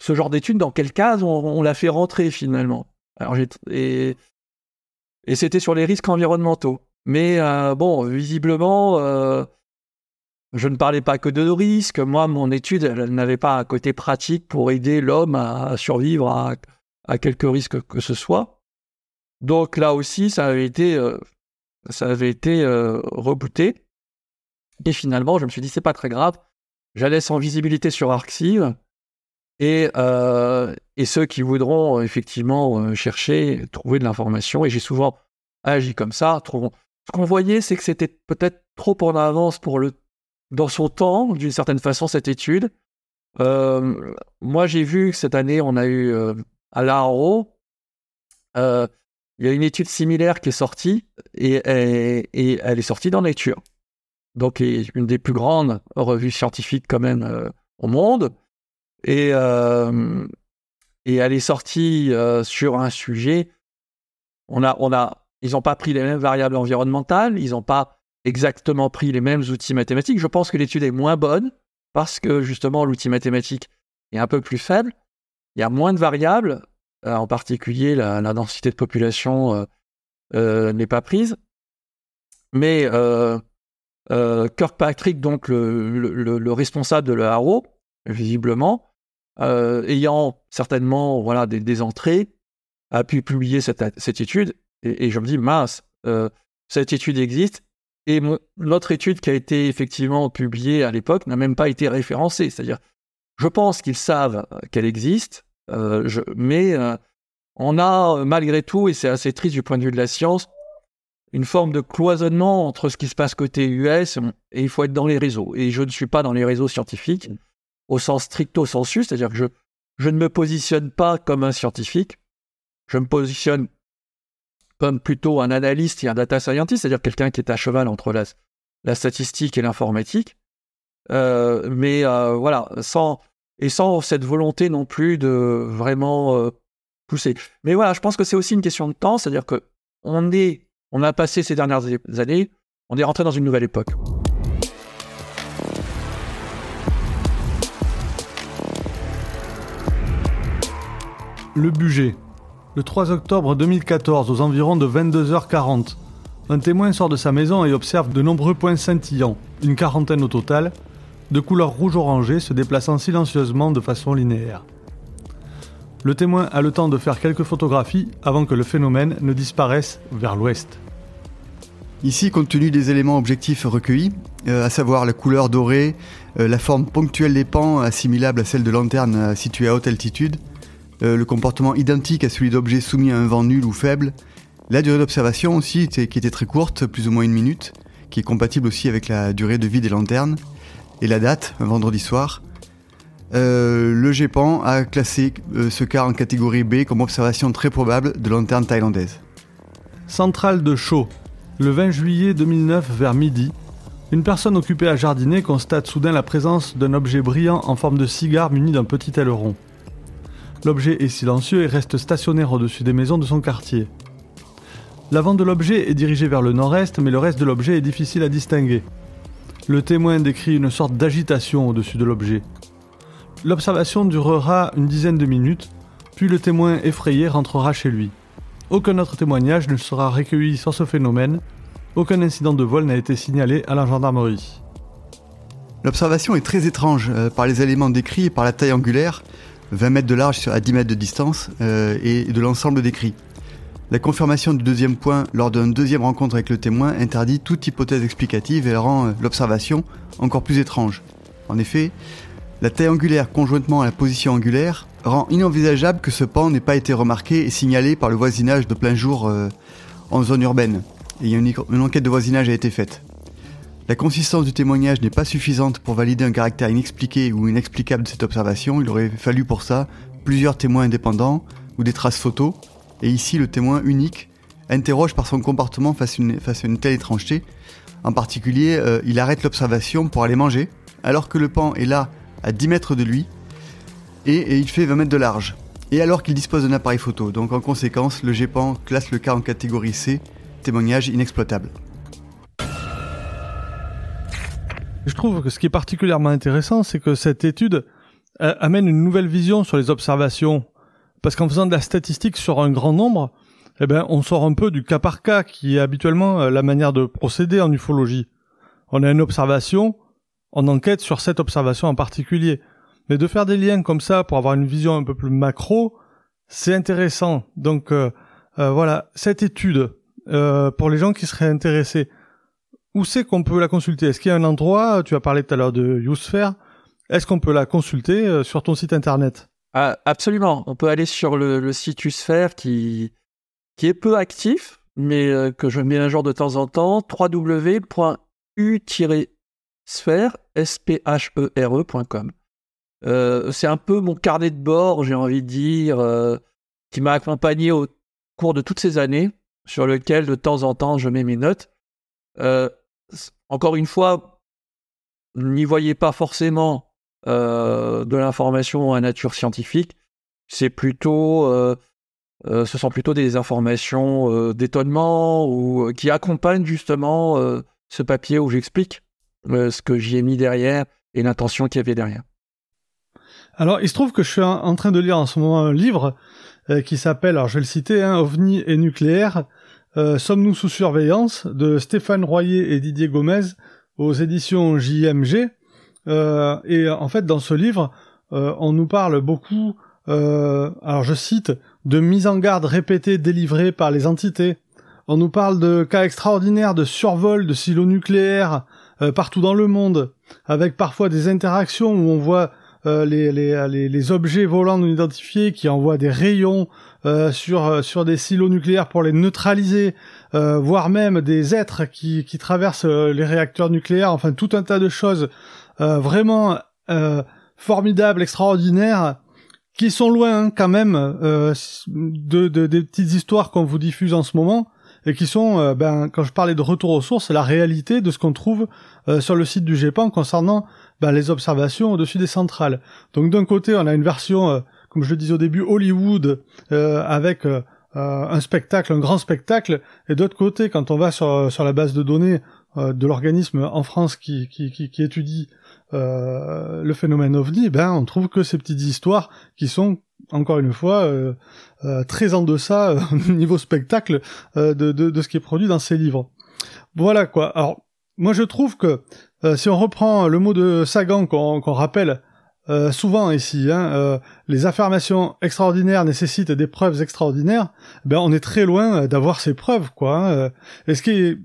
ce genre d'étude, dans quel cas on, l'a fait rentrer finalement? Alors, et et c'était sur les risques environnementaux. Mais euh, bon, visiblement, euh, je ne parlais pas que de risques. Moi, mon étude, n'avait pas un côté pratique pour aider l'homme à, survivre à, à quelque risque que ce soit. Donc là aussi, ça avait été, euh, ça avait été rebooté. Et finalement, je me suis dit, c'est pas très grave. J'allais sans visibilité sur Arxiv. Et, euh, et ceux qui voudront effectivement euh, chercher, trouver de l'information, et j'ai souvent agi comme ça. Trop... Ce qu'on voyait, c'est que c'était peut-être trop en avance pour le, dans son temps, d'une certaine façon, cette étude. Euh, moi, j'ai vu que cette année, on a eu à l'ARO, euh, il y a une étude similaire qui est sortie et, et, elle est sortie dans Nature. Donc, une des plus grandes revues scientifiques quand même euh, au monde. Et, euh, et elle est sortie sur un sujet. On a, on a, ils n'ont pas pris les mêmes variables environnementales, ils n'ont pas exactement pris les mêmes outils mathématiques. Je pense que l'étude est moins bonne parce que justement l'outil mathématique est un peu plus faible. Il y a moins de variables, euh, en particulier la, densité de population euh, euh, n'est pas prise. Mais Kirkpatrick, donc le, responsable de l'ARO, visiblement, ayant certainement voilà, des, entrées, a pu publier cette, étude. Et, je me dis, mince, cette étude existe, et notre étude qui a été effectivement publiée à l'époque n'a même pas été référencée. C'est-à-dire, je pense qu'ils savent euh, qu'elle existe, euh, mais euh, on a malgré tout, et c'est assez triste du point de vue de la science, une forme de cloisonnement entre ce qui se passe côté US et il faut être dans les réseaux. Et je ne suis pas dans les réseaux scientifiques au sens stricto sensu, c'est-à-dire que je, je ne me positionne pas comme un scientifique, je me positionne comme plutôt un analyste et un data scientist, c'est-à-dire quelqu'un qui est à cheval entre la, la statistique et l'informatique. Euh, mais euh, voilà, sans et sans cette volonté non plus de vraiment euh, pousser. Mais voilà, je pense que c'est aussi une question de temps, c'est-à-dire que on est, on a passé ces dernières années, on est rentré dans une nouvelle époque. Le budget. Le 3 octobre 2014, aux environs de 22h40, un témoin sort de sa maison et observe de nombreux points scintillants, une quarantaine au total, de couleur rouge-orangé se déplaçant silencieusement de façon linéaire. Le témoin a le temps de faire quelques photographies avant que le phénomène ne disparaisse vers l'ouest. Ici, compte tenu des éléments objectifs recueillis, euh, à savoir la couleur dorée, euh, la forme ponctuelle des pans assimilable à celle de lanterne euh, située à haute altitude, euh, le comportement identique à celui d'objets soumis à un vent nul ou faible, la durée d'observation aussi qui était très courte, plus ou moins une minute, qui est compatible aussi avec la durée de vie des lanternes, et la date, un vendredi soir. Euh, le GEPAN a classé euh, ce cas en catégorie B comme observation très probable de lanterne thaïlandaise. Centrale de Chaux. Le 20 juillet 2009 vers midi, une personne occupée à jardiner constate soudain la présence d'un objet brillant en forme de cigare muni d'un petit aileron. L'objet est silencieux et reste stationnaire au-dessus des maisons de son quartier. L'avant de l'objet est dirigé vers le nord-est, mais le reste de l'objet est difficile à distinguer. Le témoin décrit une sorte d'agitation au-dessus de l'objet. L'observation durera une dizaine de minutes, puis le témoin effrayé rentrera chez lui. Aucun autre témoignage ne sera recueilli sur ce phénomène, aucun incident de vol n'a été signalé à la gendarmerie. L'observation est très étrange euh, par les éléments décrits et par la taille angulaire, 20 mètres de large à 10 mètres de distance euh, et de l'ensemble décrit. La confirmation du deuxième point lors d'une deuxième rencontre avec le témoin interdit toute hypothèse explicative et rend euh, l'observation encore plus étrange. En effet, la taille angulaire conjointement à la position angulaire rend inenvisageable que ce pan n'ait pas été remarqué et signalé par le voisinage de plein jour euh, en zone urbaine. Et une, une enquête de voisinage a été faite. La consistance du témoignage n'est pas suffisante pour valider un caractère inexpliqué ou inexplicable de cette observation. Il aurait fallu pour ça plusieurs témoins indépendants ou des traces photos. Et ici, le témoin unique interroge par son comportement face à une, telle étrangeté. En particulier, euh, il arrête l'observation pour aller manger, alors que le pan est là à 10 mètres de lui, et, il fait 20 mètres de large. Et alors qu'il dispose d'un appareil photo. Donc en conséquence, le GEPAN classe le cas en catégorie C, témoignage inexploitable. Je trouve que ce qui est particulièrement intéressant, c'est que cette étude euh, amène une nouvelle vision sur les observations. Parce qu'en faisant de la statistique sur un grand nombre, eh ben, on sort un peu du cas par cas, qui est habituellement euh, la manière de procéder en ufologie. On a une observation, on enquête sur cette observation en particulier. Mais de faire des liens comme ça pour avoir une vision un peu plus macro, c'est intéressant. Donc euh, voilà, cette étude, pour les gens qui seraient intéressés, où c'est qu'on peut la consulter? Est-ce qu'il y a un endroit Tu as parlé tout à l'heure de Usphere. Est-ce qu'on peut la consulter euh, sur ton site internet? Ah, Absolument. On peut aller sur le, site Usphere qui, qui est peu actif, mais euh, que je mets un jour de temps en temps www.u-sphère.com. E euh, c'est un peu mon carnet de bord, j'ai envie de dire. qui m'a accompagné au cours de toutes ces années, sur lequel de temps en temps je mets mes notes. Euh, encore une fois, n'y voyez pas forcément euh, de l'information à nature scientifique. C'est plutôt, euh, ce sont plutôt des informations d'étonnement ou qui accompagnent justement ce papier où j'explique ce que j'y ai mis derrière et l'intention qu'il y avait derrière. Alors, il se trouve que je suis en train de lire en ce moment un livre euh, qui s'appelle, alors je vais le citer, hein, OVNI et nucléaire, euh, Sommes-nous sous surveillance de Stéphane Royer et Didier Gomez aux éditions JMG. Euh, et en fait, dans ce livre, on nous parle beaucoup, alors je cite, de mise en garde répétée délivrée par les entités. On nous parle de cas extraordinaires de survol de silos nucléaires partout dans le monde, avec parfois des interactions où on voit euh, les, objets volants non identifiés qui envoient des rayons euh, sur, euh, des silos nucléaires pour les neutraliser, voire même des êtres qui, traversent les réacteurs nucléaires, enfin tout un tas de choses vraiment formidables, extraordinaires, qui sont loin hein, quand même de, de, des petites histoires qu'on vous diffuse en ce moment et qui sont, ben, quand je parlais de retour aux sources, la réalité de ce qu'on trouve sur le site du GEPAN concernant bah, les observations au-dessus des centrales. Donc d'un côté, on a une version, euh, comme je le disais au début, Hollywood, euh, avec euh, un spectacle, un grand spectacle, et d'autre côté, quand on va sur, sur la base de données de l'organisme en France qui, qui, qui, qui étudie le phénomène ovni, ben on trouve que ces petites histoires qui sont encore une fois très en deçà au *laughs* niveau spectacle de, de, de, ce qui est produit dans ces livres. Voilà quoi. Alors moi je trouve que euh, si on reprend le mot de Sagan qu'on rappelle euh, souvent ici, hein, euh, les affirmations extraordinaires nécessitent des preuves extraordinaires, ben on est très loin d'avoir ces preuves, quoi. Hein, et ce qui est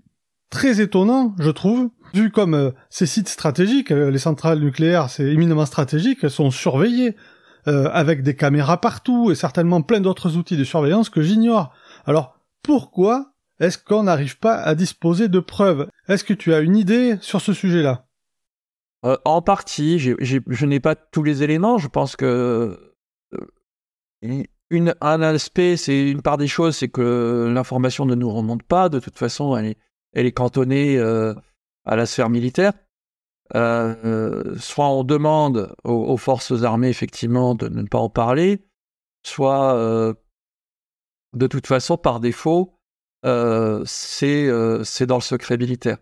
très étonnant, je trouve, vu comme ces sites stratégiques, les centrales nucléaires, c'est éminemment stratégique, sont surveillés, avec des caméras partout, et certainement plein d'autres outils de surveillance que j'ignore. Alors, pourquoi est-ce qu'on n'arrive pas à disposer de preuves? Est-ce que tu as une idée sur ce sujet-là? Euh, En partie, je n'ai pas tous les éléments. Je pense que euh, une, un aspect, c'est une part des choses, c'est que l'information ne nous remonte pas. De toute façon, elle est, elle est cantonnée euh, à la sphère militaire. Soit on demande aux, forces armées effectivement de ne pas en parler, soit de toute façon par défaut, euh, euh, c'est dans le secret militaire.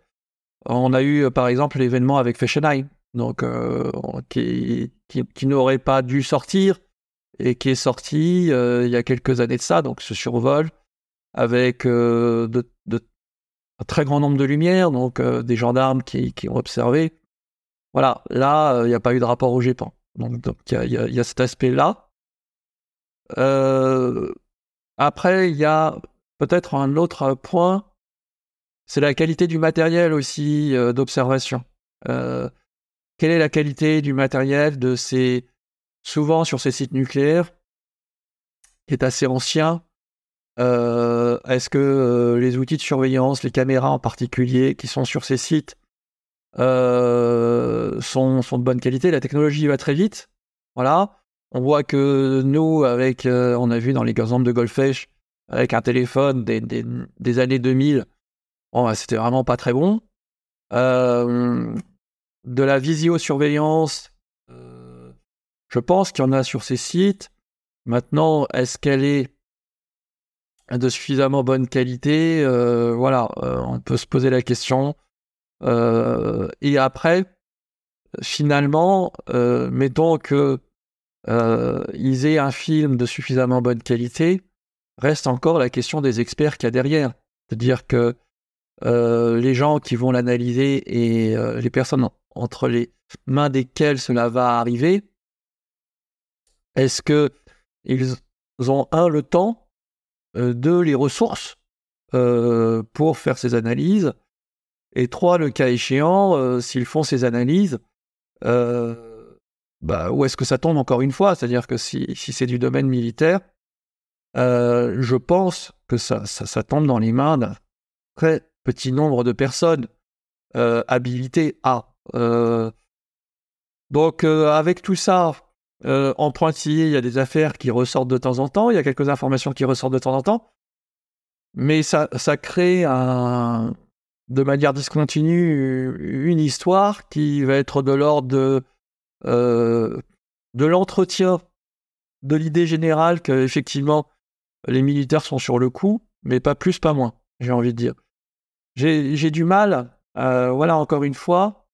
On a eu par exemple l'événement avec Fessenheim, donc euh, qui, qui, n'aurait pas dû sortir et qui est sorti il y a quelques années de ça, donc ce survol avec de, de, un très grand nombre de lumières, donc des gendarmes qui, qui, ont observé. Voilà, là, il n'y a pas eu de rapport au GEPAN. Donc il y, a cet aspect-là. après, il y a Peut-être un autre point, c'est la qualité du matériel aussi euh, d'observation. Euh, quelle est la qualité du matériel de ces, souvent sur ces sites nucléaires, qui est assez ancien euh, Est-ce que les outils de surveillance, les caméras en particulier, qui sont sur ces sites, sont, sont, de bonne qualité La technologie va très vite. Voilà. On voit que nous, avec, on a vu dans les exemples de Golfech, avec un téléphone des, des, années 2000, bon, bah, c'était vraiment pas très bon. Euh, de la visiosurveillance, euh, je pense qu'il y en a sur ces sites. Maintenant, est-ce qu'elle est de suffisamment bonne qualité? Euh, Voilà, on peut se poser la question. Et après, finalement, mettons que ils aient un film de suffisamment bonne qualité, reste encore la question des experts qu'il y a derrière. C'est-à-dire que euh, les gens qui vont l'analyser et euh, les personnes entre les mains desquelles cela va arriver, est-ce que ils ont un le temps, euh, deux les ressources pour faire ces analyses, et trois le cas échéant, s'ils font ces analyses, bah, où est-ce que ça tombe encore une fois? C'est-à-dire que si c'est du domaine militaire, euh, je pense que ça, tombe dans les mains d'un très petit nombre de personnes euh, habilitées à. Euh, donc avec tout ça, Euh, en pointillé, il y a des affaires qui ressortent de temps en temps, il y a quelques informations qui ressortent de temps en temps, mais ça, ça crée un, de manière discontinue une histoire qui va être de l'ordre de, euh, de l'entretien de l'idée générale qu'effectivement les militaires sont sur le coup, mais pas plus, pas moins, j'ai envie de dire. J'ai du mal, euh, voilà, encore une fois,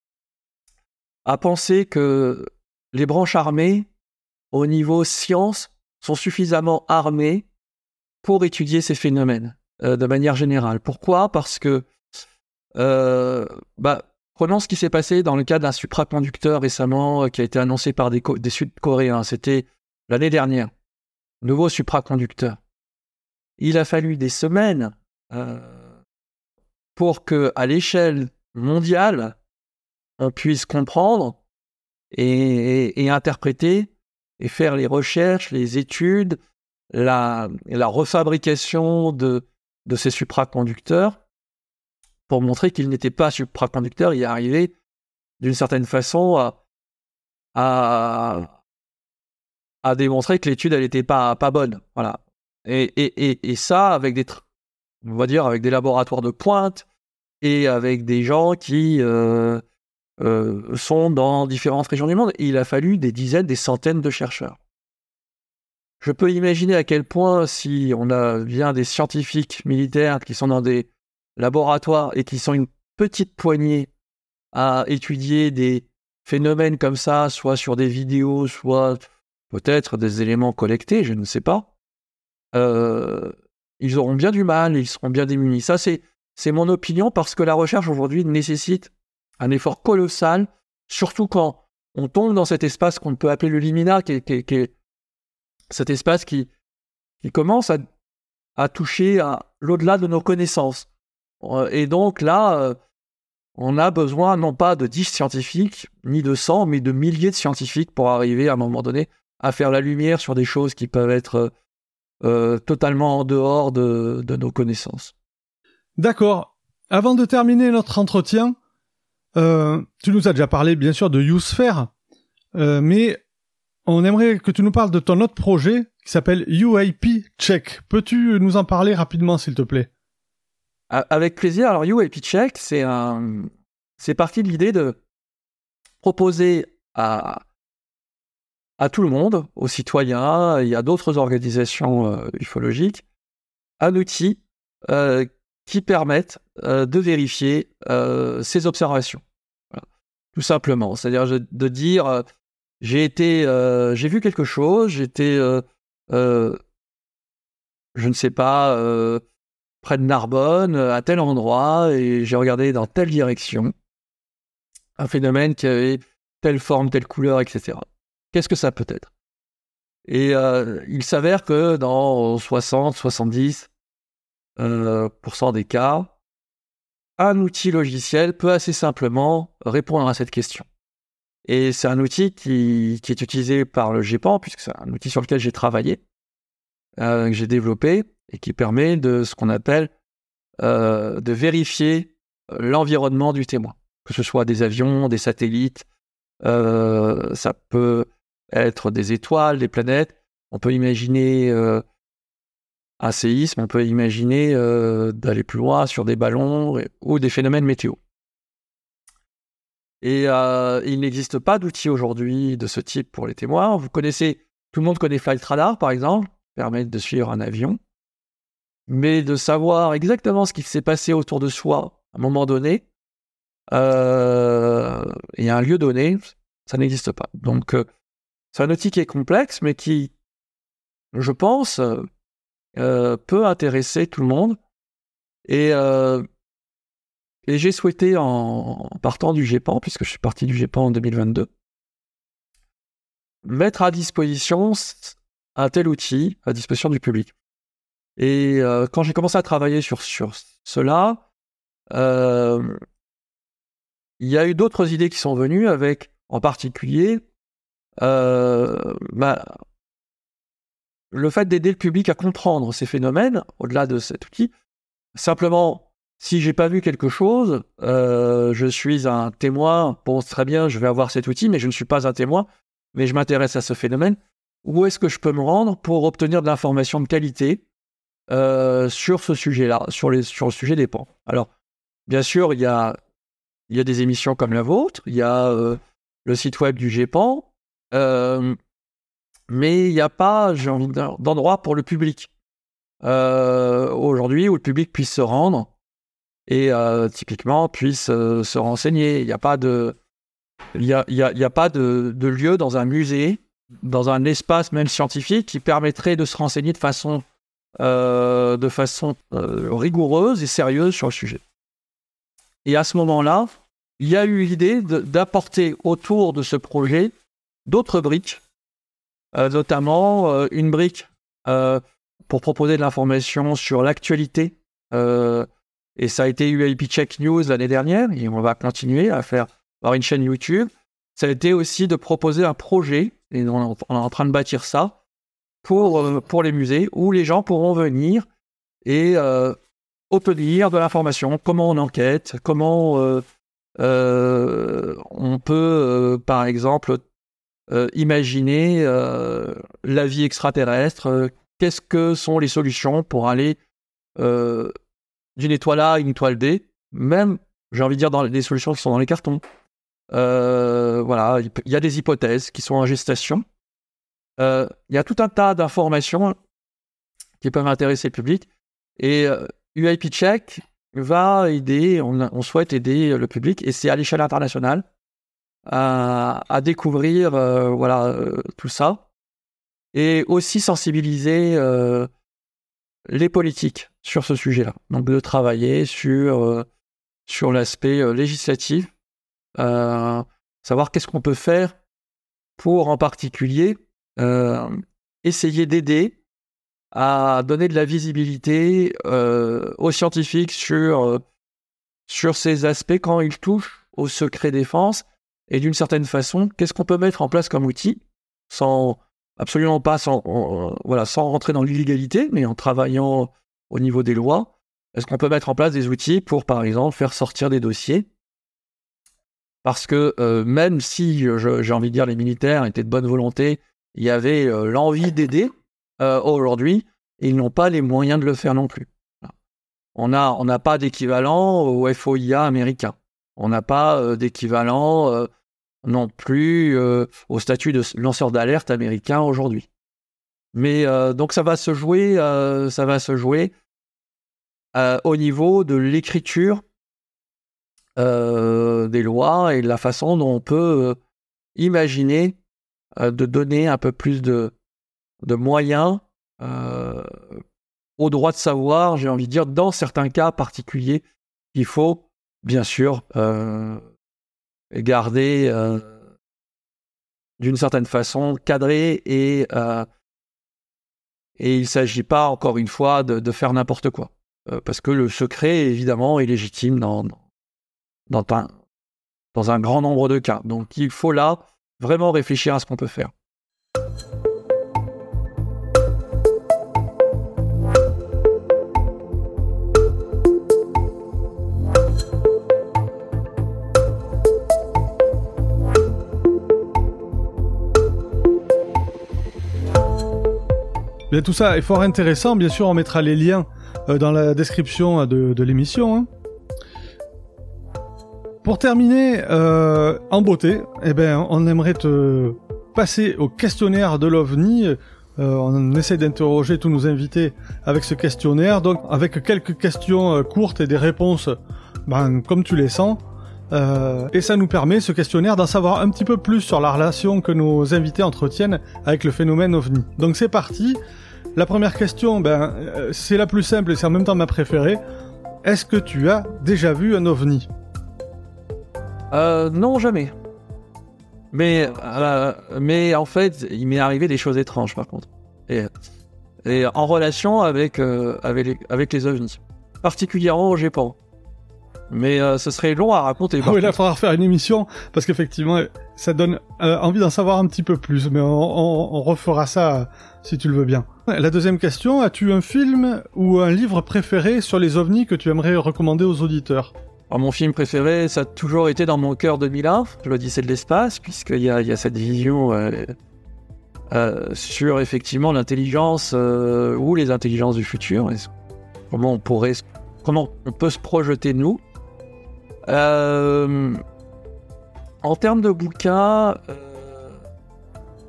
à penser que les branches armées au niveau science, sont suffisamment armés pour étudier ces phénomènes euh, de manière générale. Pourquoi? Parce que, bah, prenons ce qui s'est passé dans le cas d'un supraconducteur récemment euh, qui a été annoncé par des, Sud-Coréens. C'était l'année dernière. Nouveau supraconducteur. Il a fallu des semaines pour que, à l'échelle mondiale, on puisse comprendre et interpréter et faire les recherches, les études, la, refabrication de ces supraconducteurs pour montrer qu'ils n'étaient pas supraconducteurs, il est arrivé d'une certaine façon à, à, à démontrer que l'étude elle n'était pas, pas bonne. Voilà. Et, et, et, ça avec des on va dire avec des laboratoires de pointe et avec des gens qui euh, euh, sont dans différentes régions du monde. il a fallu des dizaines, des centaines de chercheurs. Je peux imaginer à quel point si on a bien des scientifiques militaires qui sont dans des laboratoires et qui sont une petite poignée à étudier des phénomènes comme ça, soit sur des vidéos, soit peut-être des éléments collectés, je ne sais pas, euh, ils auront bien du mal, ils seront bien démunis. Ça, c'est, c'est mon opinion parce que la recherche aujourd'hui nécessite un effort colossal, surtout quand on tombe dans cet espace qu'on peut appeler le limina, qui est, cet espace qui, qui commence à, à toucher à l'au-delà de nos connaissances. Euh, et donc là, euh, on a besoin non pas de 10 scientifiques, ni de 100, mais de milliers de scientifiques pour arriver à un moment donné à faire la lumière sur des choses qui peuvent être euh, totalement en dehors de, nos connaissances. D'accord. Avant de terminer notre entretien, tu nous as déjà parlé, bien sûr, de euh, mais on aimerait que tu nous parles de ton autre projet qui s'appelle UAP Check. Peux-tu nous en parler rapidement, s'il te plaît? Avec plaisir. Alors, UAP Check, c'est un, c'est parti de l'idée de proposer à à tout le monde, aux citoyens et à d'autres organisations euh, ufologiques, un outil euh, qui permettent euh, de vérifier ces observations. Tout simplement. C'est-à-dire de dire j'ai été, j'ai vu quelque chose, j'étais, je ne sais pas, près de Narbonne, à tel endroit, et j'ai regardé dans telle direction un phénomène qui avait telle forme, telle couleur, etc. Qu'est-ce que ça peut être? Et il s'avère que dans 60, 70%, euh, des cas, un outil logiciel peut assez simplement répondre à cette question. Et c'est un outil qui, est utilisé par le GEPAN, puisque c'est un outil sur lequel j'ai travaillé, euh, que j'ai développé, et qui permet de ce qu'on appelle euh, de vérifier l'environnement du témoin, que ce soit des avions, des satellites, euh, ça peut être des étoiles, des planètes. On peut imaginer un séisme, on peut imaginer d'aller plus loin sur des ballons ou des phénomènes météo. Et il n'existe pas d'outils aujourd'hui de ce type pour les témoins. Vous connaissez, tout le monde connaît Flight Radar par exemple, permet de suivre un avion, mais de savoir exactement ce qui s'est passé autour de soi à un moment donné euh, et à un lieu donné, ça n'existe pas. Donc c'est un outil qui est complexe, mais qui, je pense, euh, peut intéresser tout le monde. Et, euh, et j'ai souhaité, en, partant du GEPAN, puisque je suis parti du GEPAN en 2022, mettre à disposition un tel outil à disposition du public. Et euh, quand j'ai commencé à travailler sur, sur cela, il y a eu d'autres idées qui sont venues avec, en particulier, euh, le fait d'aider le public à comprendre ces phénomènes, au-delà de cet outil, simplement, si j'ai pas vu quelque chose, euh, je suis un témoin, bon, très bien, je vais avoir cet outil, mais je ne suis pas un témoin, mais je m'intéresse à ce phénomène. Où est-ce que je peux me rendre pour obtenir de l'information de qualité euh, sur ce sujet-là, sur, le sujet des pans Alors, bien sûr, il y a, des émissions comme la vôtre, il y a euh, le site web du GEPAN, euh, mais il n'y a pas, j'ai envie d'endroit pour le public. Aujourd'hui, où le public puisse se rendre et typiquement puisse se renseigner. Il n'y a pas de, il y a, a, pas de, lieu dans un musée, dans un espace même scientifique qui permettrait de se renseigner de façon, euh, de façon euh, rigoureuse et sérieuse sur le sujet. Et à ce moment-là, il y a eu l'idée d'apporter autour de ce projet d'autres briques, euh, notamment une brique pour proposer de l'information sur l'actualité. et ça a été UIP Check News l'année dernière, et on va continuer à faire une chaîne YouTube. Ça a été aussi de proposer un projet, et on est en train de bâtir ça, pour, euh, pour les musées, où les gens pourront venir et euh, obtenir de l'information, comment on enquête, comment euh, on peut, par exemple, imaginer la vie extraterrestre, qu'est-ce que sont les solutions pour aller d'une étoile A à une étoile D, même, j'ai envie de dire, dans les solutions qui sont dans les cartons. Euh, voilà, il y a des hypothèses qui sont en gestation. Euh, il y a tout un tas d'informations qui peuvent intéresser le public. Et UIP euh, Check va aider, on, souhaite aider le public, et c'est à l'échelle internationale, à, découvrir voilà, tout ça. Et aussi sensibiliser les politiques sur ce sujet-là. Donc de travailler sur, sur l'aspect législatif euh, savoir qu'est-ce qu'on peut faire pour en particulier euh, essayer d'aider à donner de la visibilité euh, aux scientifiques sur, sur ces aspects quand ils touchent au secret défense et d'une certaine façon, qu'est-ce qu'on peut mettre en place comme outil sans absolument pas sans, voilà, sans rentrer dans l'illégalité, mais en travaillant au niveau des lois? Est-ce qu'on peut mettre en place des outils pour, par exemple, faire sortir des dossiers parce que euh, même si, j'ai envie de dire, les militaires étaient de bonne volonté, il y avait euh, l'envie d'aider, euh, aujourd'hui, ils n'ont pas les moyens de le faire non plus. On n'a on pas d'équivalent au FOIA américain. On n'a pas d'équivalent non plus au statut de lanceur d'alerte américain aujourd'hui. Mais donc ça va se jouer, ça va se jouer au niveau de l'écriture euh, des lois et la façon dont on peut euh, imaginer euh, de donner un peu plus de, moyens au droit de savoir, j'ai envie de dire, dans certains cas particuliers, il faut bien sûr garder d'une certaine façon cadré et et il ne s'agit pas encore une fois de, de faire n'importe quoi. Parce que le secret évidemment est légitime dans, dans un, dans un grand nombre de cas. Donc il faut là vraiment réfléchir à ce qu'on peut faire. Bien, tout ça est fort intéressant. Bien sûr, on mettra les liens euh, dans la description de, de l'émission. Hein. Pour terminer euh, en beauté, eh ben, on aimerait te passer au questionnaire de l'OVNI. Euh, on essaie d'interroger tous nos invités avec ce questionnaire, donc avec quelques questions euh, courtes et des réponses ben, comme tu les sens. et ça nous permet, ce questionnaire, d'en savoir un petit peu plus sur la relation que nos invités entretiennent avec le phénomène OVNI. Donc c'est parti. La première question, ben, c'est la plus simple et c'est en même temps ma préférée. Est-ce que tu as déjà vu un OVNI? Euh, non, jamais. Mais, euh, mais en fait, il m'est arrivé des choses étranges par contre. Et, et en relation avec, euh, avec, les, avec les ovnis. Particulièrement au Japon. Mais euh, ce serait long à raconter. Oui, là, il faudra faire une émission parce qu'effectivement, ça donne euh, envie d'en savoir un petit peu plus. Mais on, on, on, refera ça si tu le veux bien. La deuxième question, as-tu un film ou un livre préféré sur les ovnis que tu aimerais recommander aux auditeurs? Mon film préféré, ça a toujours été dans mon cœur 2001, l'Odyssée de l'espace, puisqu'il y y a cette vision sur effectivement l'intelligence ou les intelligences du futur, comment on pourrait, comment on peut se projeter nous. en termes de bouquins,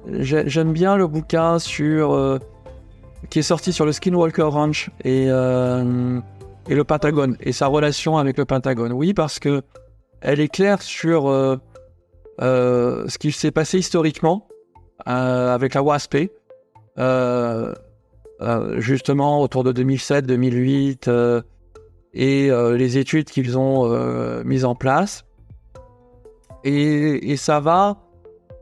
j'aime bien le bouquin sur qui est sorti sur le Skinwalker Ranch et, euh, et le Pentagone et sa relation avec le Pentagone. Oui, parce que elle est claire sur euh, euh, ce qui s'est passé historiquement avec la WASP, justement autour de 2007-2008 et les études qu'ils ont mises en place. Et, et ça va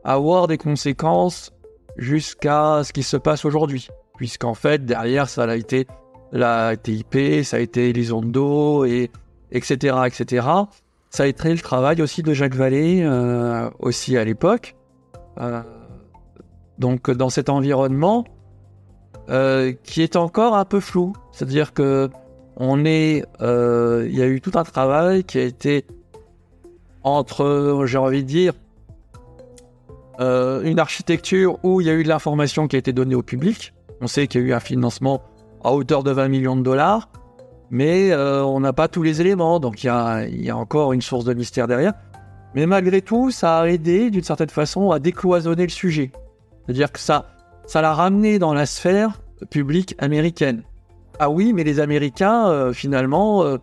avoir des conséquences jusqu'à ce qui se passe aujourd'hui puisqu'en fait, derrière, ça a été la TIP, ça a été les ondes d'eau, et etc., etc. Ça a été le travail aussi de Jacques Vallée, euh, aussi à l'époque. Euh, donc, dans cet environnement euh, qui est encore un peu flou. C'est-à-dire que on est, il y a eu tout un travail qui a été entre, j'ai envie de dire, une architecture où il y a eu de l'information qui a été donnée au public, on sait qu'il y a eu un financement à hauteur de 20 millions de dollars, mais euh, on n'a pas tous les éléments, donc il y a, encore une source de mystère derrière. Mais malgré tout, ça a aidé d'une certaine façon à décloisonner le sujet. C'est-à-dire que ça, ça l'a ramené dans la sphère publique américaine. Ah oui, mais les Américains, euh, finalement, euh,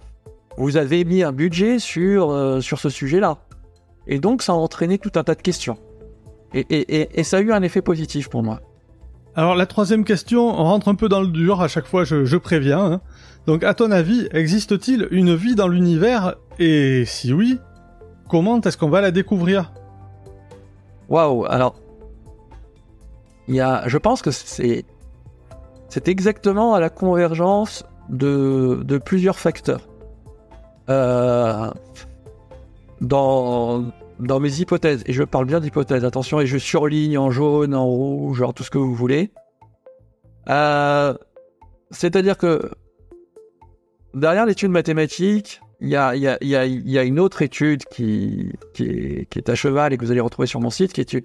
vous avez mis un budget sur, sur ce sujet-là. Et donc, ça a entraîné tout un tas de questions. et ça a eu un effet positif pour moi. Alors la troisième question, on rentre un peu dans le dur, à chaque fois je, préviens. Hein. Donc à ton avis, existe-t-il une vie dans l'univers? Et si oui, comment est-ce qu'on va la découvrir? Waouh, alors... Y a, je pense que c'est, c'est exactement à la convergence de, de plusieurs facteurs. Euh, dans, dans mes hypothèses, et je parle bien d'hypothèses, attention, et je surligne en jaune, en rouge, genre tout ce que vous voulez. Euh, c'est-à-dire que derrière l'étude mathématique, il y a, une autre étude qui, est, qui est à cheval et que vous allez retrouver sur mon site, qui est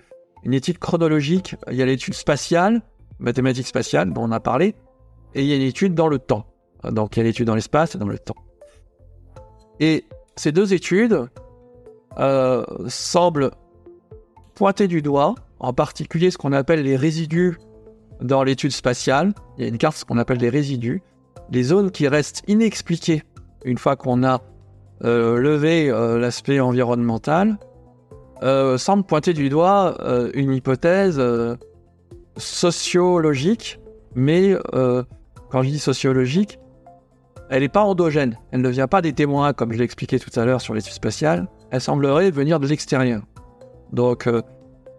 une étude chronologique. Il y a l'étude spatiale, mathématique spatiale, dont on a parlé, et il y a une étude dans le temps. Donc il y a l'étude dans l'espace et dans le temps. Et ces deux études, euh, semble pointer du doigt, en particulier ce qu'on appelle les résidus dans l'étude spatiale. Il y a une carte, ce qu'on appelle des résidus, les zones qui restent inexpliquées une fois qu'on a euh, levé euh, l'aspect environnemental, semble pointer du doigt une hypothèse sociologique, mais quand je dis sociologique, elle n'est pas endogène, elle ne vient pas des témoins, comme je l'ai expliqué tout à l'heure sur l'étude spatiale, elle semblerait venir de l'extérieur. Donc, euh,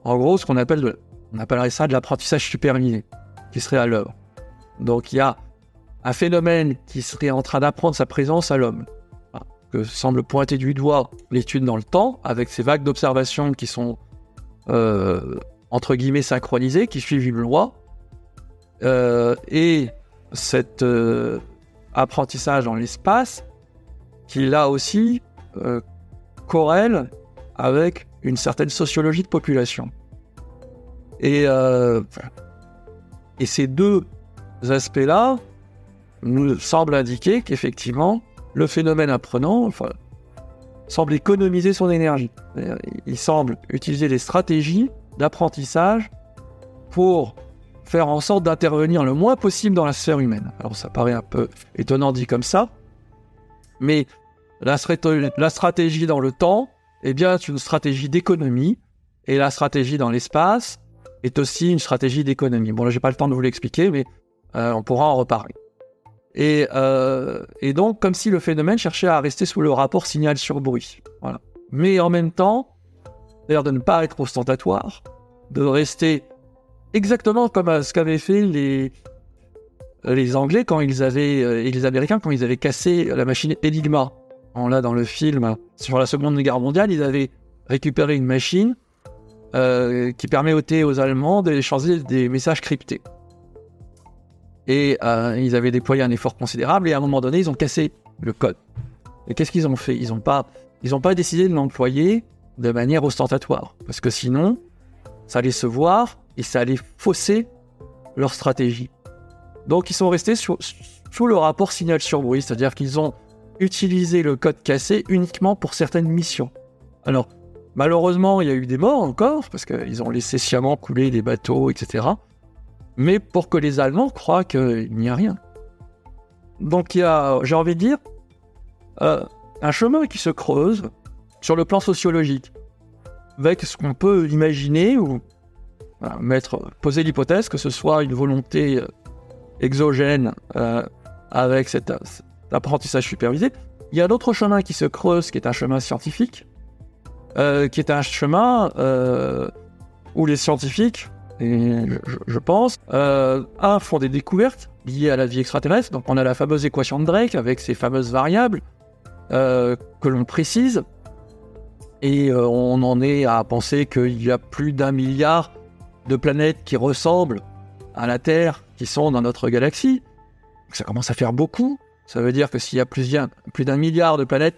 en gros, ce qu'on appelle, on appellerait ça de l'apprentissage supervisé, qui serait à l'œuvre. Donc, il y a un phénomène qui serait en train d'apprendre sa présence à l'homme, que semble pointer du doigt l'étude dans le temps, avec ces vagues d'observation qui sont euh, entre guillemets synchronisées, qui suivent une loi, euh, et cet apprentissage dans l'espace, qui là aussi corrèle avec une certaine sociologie de population. Et, euh, et ces deux aspects-là nous semblent indiquer qu'effectivement, le phénomène apprenant semble économiser son énergie. Il semble utiliser des stratégies d'apprentissage pour faire en sorte d'intervenir le moins possible dans la sphère humaine. Alors ça paraît un peu étonnant dit comme ça, mais la, stratégie dans le temps, eh bien, c'est une stratégie d'économie. Et la stratégie dans l'espace est aussi une stratégie d'économie. Bon, là, j'ai pas le temps de vous l'expliquer, mais euh, on pourra en reparler. Et, euh, et, donc, comme si le phénomène cherchait à rester sous le rapport signal sur bruit. Voilà. Mais en même temps, d'ailleurs, de ne pas être ostentatoire, de rester exactement comme euh, ce qu'avaient fait les, les Anglais quand ils avaient, et les Américains quand ils avaient cassé la machine Enigma là dans le film, sur la Seconde Guerre mondiale, ils avaient récupéré une machine euh, qui permettait aux Allemands d'échanger des messages cryptés. Et euh, ils avaient déployé un effort considérable et à un moment donné, ils ont cassé le code. Et qu'est-ce qu'ils ont fait? Ils n'ont pas, pas décidé de l'employer de manière ostentatoire, parce que sinon, ça allait se voir et ça allait fausser leur stratégie. Donc ils sont restés sous, le rapport signal sur bruit, c'est-à-dire qu'ils ont utilisé le code cassé uniquement pour certaines missions. Alors, malheureusement, il y a eu des morts encore, parce qu'ils ont laissé sciemment couler des bateaux, etc. Mais pour que les Allemands croient qu'il n'y a rien. Donc il y a, j'ai envie de dire, euh, un chemin qui se creuse sur le plan sociologique, avec ce qu'on peut imaginer ou mettre, poser l'hypothèse que ce soit une volonté euh, exogène euh, avec cet, apprentissage supervisé. Il y a un autre chemin qui se creuse, qui est un chemin scientifique, qui est un chemin où les scientifiques, je, pense, un, font des découvertes liées à la vie extraterrestre. Donc on a la fameuse équation de Drake avec ces fameuses variables euh, que l'on précise. Et euh, on en est à penser qu'il y a plus d'un milliard de planètes qui ressemblent à la Terre, qui sont dans notre galaxie. ça commence à faire beaucoup. Ça veut dire que s'il y a plus d'un milliard de planètes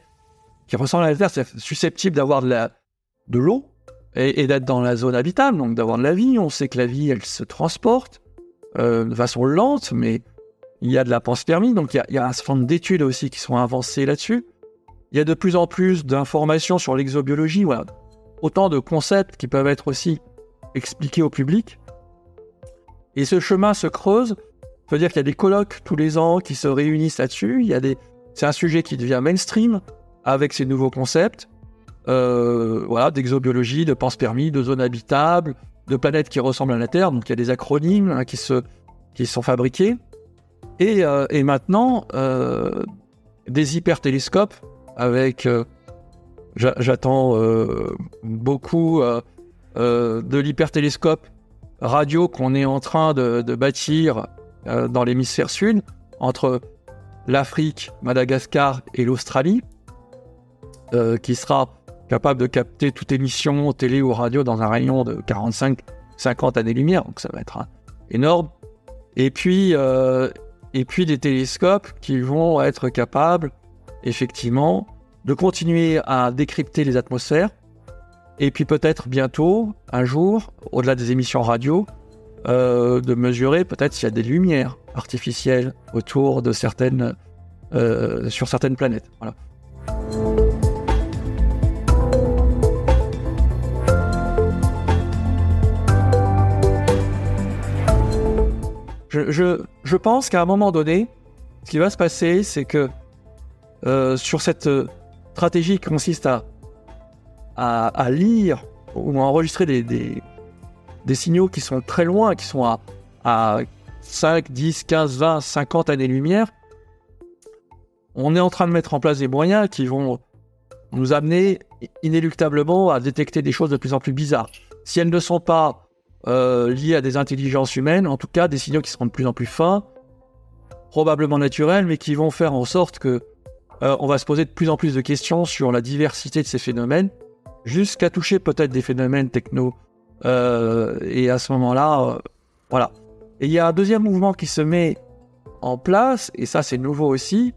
qui ressemblent à la Terre, c'est susceptible d'avoir de l'eau et, d'être dans la zone habitable, donc d'avoir de la vie. On sait que la vie, elle se transporte euh, de façon lente, mais il y a de la panspermie, donc il y a, un certain nombre d'études aussi qui sont avancées là-dessus. Il y a de plus en plus d'informations sur l'exobiologie, autant de concepts qui peuvent être aussi expliqués au public. Et ce chemin se creuse, ça veut dire qu'il y a des colloques tous les ans qui se réunissent là-dessus. Il y a des, c'est un sujet qui devient mainstream avec ces nouveaux concepts, euh, voilà, d'exobiologie, de panspermie, de zones habitables, de planètes qui ressemblent à la Terre. Donc il y a des acronymes hein, qui se, qui sont fabriqués. Et, euh, et maintenant, euh, des hypertélescopes avec. Euh, j'attends beaucoup de l'hypertélescope radio qu'on est en train de, bâtir dans l'hémisphère sud entre l'Afrique, Madagascar et l'Australie, qui sera capable de capter toute émission télé ou radio dans un rayon de 45-50 années-lumière, donc ça va être énorme. Et puis, et puis des télescopes qui vont être capables effectivement, de continuer à décrypter les atmosphères, et puis peut-être bientôt, un jour, au-delà des émissions radio, euh, de mesurer peut-être s'il y a des lumières artificielles autour de certaines, euh, sur certaines planètes. Voilà. Je, je pense qu'à un moment donné, ce qui va se passer, c'est que euh, sur cette stratégie qui consiste à, à, lire ou à enregistrer des, signaux qui sont très loin, qui sont à, à 5, 10, 15, 20, 50 années-lumière, on est en train de mettre en place des moyens qui vont nous amener inéluctablement à détecter des choses de plus en plus bizarres. Si elles ne sont pas euh, liées à des intelligences humaines, en tout cas des signaux qui seront de plus en plus fins, probablement naturels, mais qui vont faire en sorte que euh, va se poser de plus en plus de questions sur la diversité de ces phénomènes, jusqu'à toucher peut-être des phénomènes techno. Euh, et à ce moment-là, euh, voilà. Et il y a un deuxième mouvement qui se met en place, et ça c'est nouveau aussi,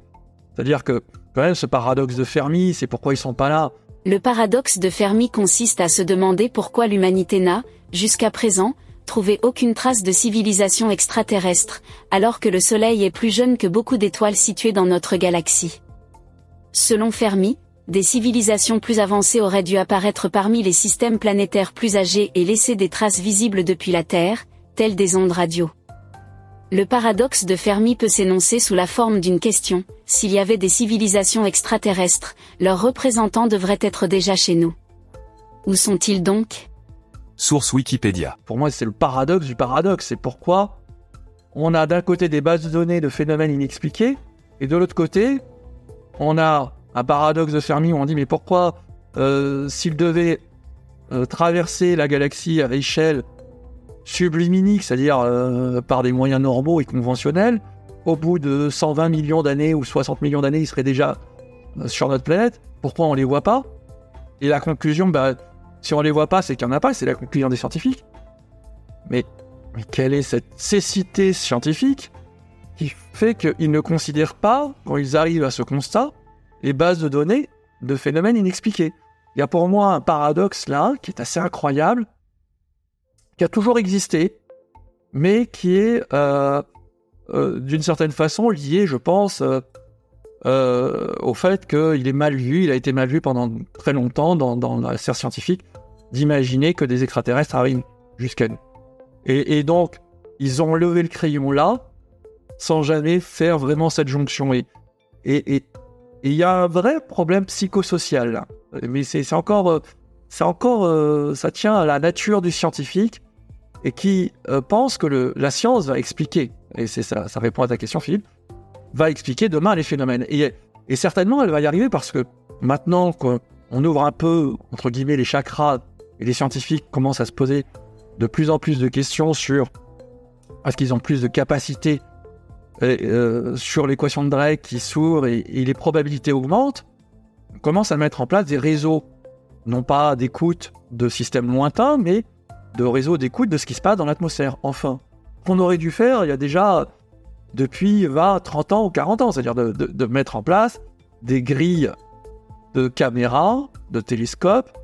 c'est-à-dire que quand même ce paradoxe de Fermi, c'est pourquoi ils sont pas là. Le paradoxe de Fermi consiste à se demander pourquoi l'humanité n'a, jusqu'à présent, trouvé aucune trace de civilisation extraterrestre, alors que le Soleil est plus jeune que beaucoup d'étoiles situées dans notre galaxie. Selon Fermi, des civilisations plus avancées auraient dû apparaître parmi les systèmes planétaires plus âgés et laisser des traces visibles depuis la Terre, telles des ondes radio. Le paradoxe de Fermi peut s'énoncer sous la forme d'une question, s'il y avait des civilisations extraterrestres, leurs représentants devraient être déjà chez nous. Où sont-ils donc? Source Wikipédia. Pour moi, c'est le paradoxe du paradoxe. C'est pourquoi on a d'un côté des bases de données de phénomènes inexpliqués, et de l'autre côté, on a un paradoxe de Fermi où on dit mais pourquoi euh, s'il devait euh, traverser la galaxie à échelle subluminique, c'est-à-dire euh, par des moyens normaux et conventionnels, au bout de 120 millions d'années ou 60 millions d'années, il serait déjà sur notre planète. Pourquoi on les voit pas? Et la conclusion, bah, si on les voit pas, c'est qu'il n'y en a pas, c'est la conclusion des scientifiques. Mais quelle est cette cécité scientifique qui fait qu'ils ne considèrent pas, quand ils arrivent à ce constat, les bases de données de phénomènes inexpliqués. Il y a pour moi un paradoxe là qui est assez incroyable, qui a toujours existé, mais qui est euh, euh, d'une certaine façon lié, je pense, euh, au fait qu'il est mal vu, il a été mal vu pendant très longtemps dans, la sphère scientifique, d'imaginer que des extraterrestres arrivent jusqu'à nous. Et, donc, ils ont levé le crayon là, sans jamais faire vraiment cette jonction. Et, y a un vrai problème psychosocial. Mais c'est encore, c'est encore, ça tient à la nature du scientifique et qui euh, pense que la science va expliquer, et c'est ça, ça répond à ta question Philippe, va expliquer demain les phénomènes. Et, et certainement elle va y arriver parce que maintenant qu'on ouvre un peu, entre guillemets, les chakras, et les scientifiques commencent à se poser de plus en plus de questions sur est-ce qu'ils ont plus de capacité euh, sur l'équation de Drake qui s'ouvre et, les probabilités augmentent, on commence à mettre en place des réseaux, non pas d'écoute de systèmes lointains, mais de réseau d'écoute de ce qui se passe dans l'atmosphère. Enfin, qu'on aurait dû faire il y a déjà depuis 20, 30 ans ou 40 ans, c'est-à-dire de, mettre en place des grilles de caméras, de télescopes,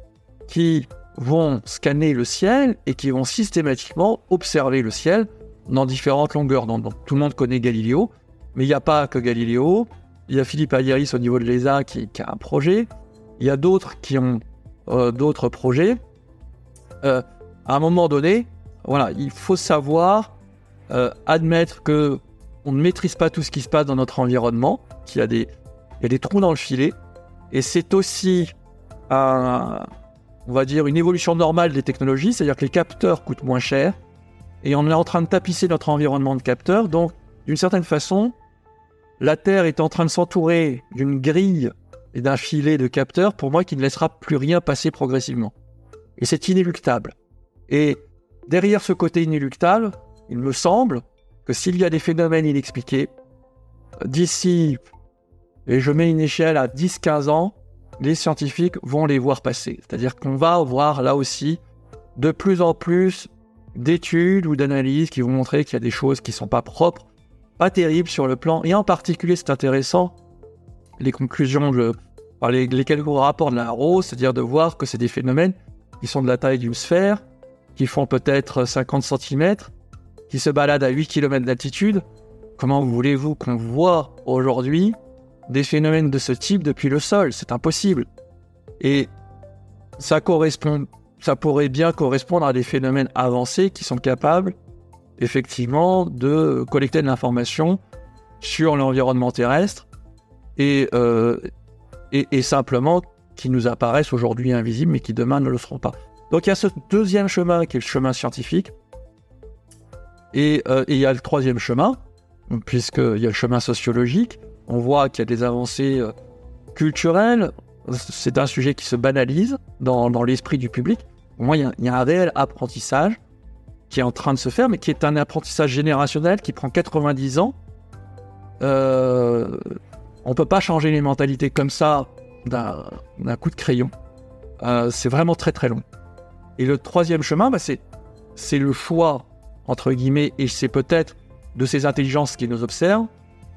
qui vont scanner le ciel et qui vont systématiquement observer le ciel dans différentes longueurs. Donc, tout le monde connaît Galiléo, mais il n'y a pas que Galiléo. Il y a Philippe Aguiris au niveau de l'ESA qui, a un projet. Il y a d'autres qui ont euh, d'autres projets. Euh, à un moment donné, voilà, il faut savoir euh, admettre que on ne maîtrise pas tout ce qui se passe dans notre environnement, qu'il y a des, il y a des trous dans le filet, et c'est aussi on va dire une évolution normale des technologies, c'est-à-dire que les capteurs coûtent moins cher, et on est en train de tapisser notre environnement de capteurs, donc d'une certaine façon, la Terre est en train de s'entourer d'une grille et d'un filet de capteurs, pour moi, qui ne laissera plus rien passer progressivement. Et c'est inéluctable. Et derrière ce côté inéluctable, il me semble que s'il y a des phénomènes inexpliqués, d'ici, et je mets une échelle à 10-15 ans, les scientifiques vont les voir passer. C'est-à-dire qu'on va voir là aussi de plus en plus d'études ou d'analyses qui vont montrer qu'il y a des choses qui ne sont pas propres, pas terribles sur le plan, et en particulier c'est intéressant, les conclusions, je, les, les quelques rapports de la ROSE, c'est-à-dire de voir que c'est des phénomènes qui sont de la taille d'une sphère, qui font peut-être 50 cm, qui se baladent à 8 km d'altitude, comment voulez-vous qu'on voit aujourd'hui des phénomènes de ce type depuis le sol? C'est impossible. Et ça correspond, ça pourrait bien correspondre à des phénomènes avancés qui sont capables, effectivement, de collecter de l'information sur l'environnement terrestre et, euh, et simplement qui nous apparaissent aujourd'hui invisibles mais qui demain ne le seront pas. Donc il y a ce deuxième chemin qui est le chemin scientifique. Et, euh, il y a le troisième chemin, puisqu'il y a le chemin sociologique. On voit qu'il y a des avancées euh, culturelles. C'est un sujet qui se banalise dans, l'esprit du public. Pour moi, il y, a, un réel apprentissage qui est en train de se faire, mais qui est un apprentissage générationnel qui prend 90 ans. Euh, on ne peut pas changer les mentalités comme ça d'un coup de crayon. c'est vraiment très très long. Et le troisième chemin, bah, c'est le choix, entre guillemets, et c'est peut-être de ces intelligences qui nous observent.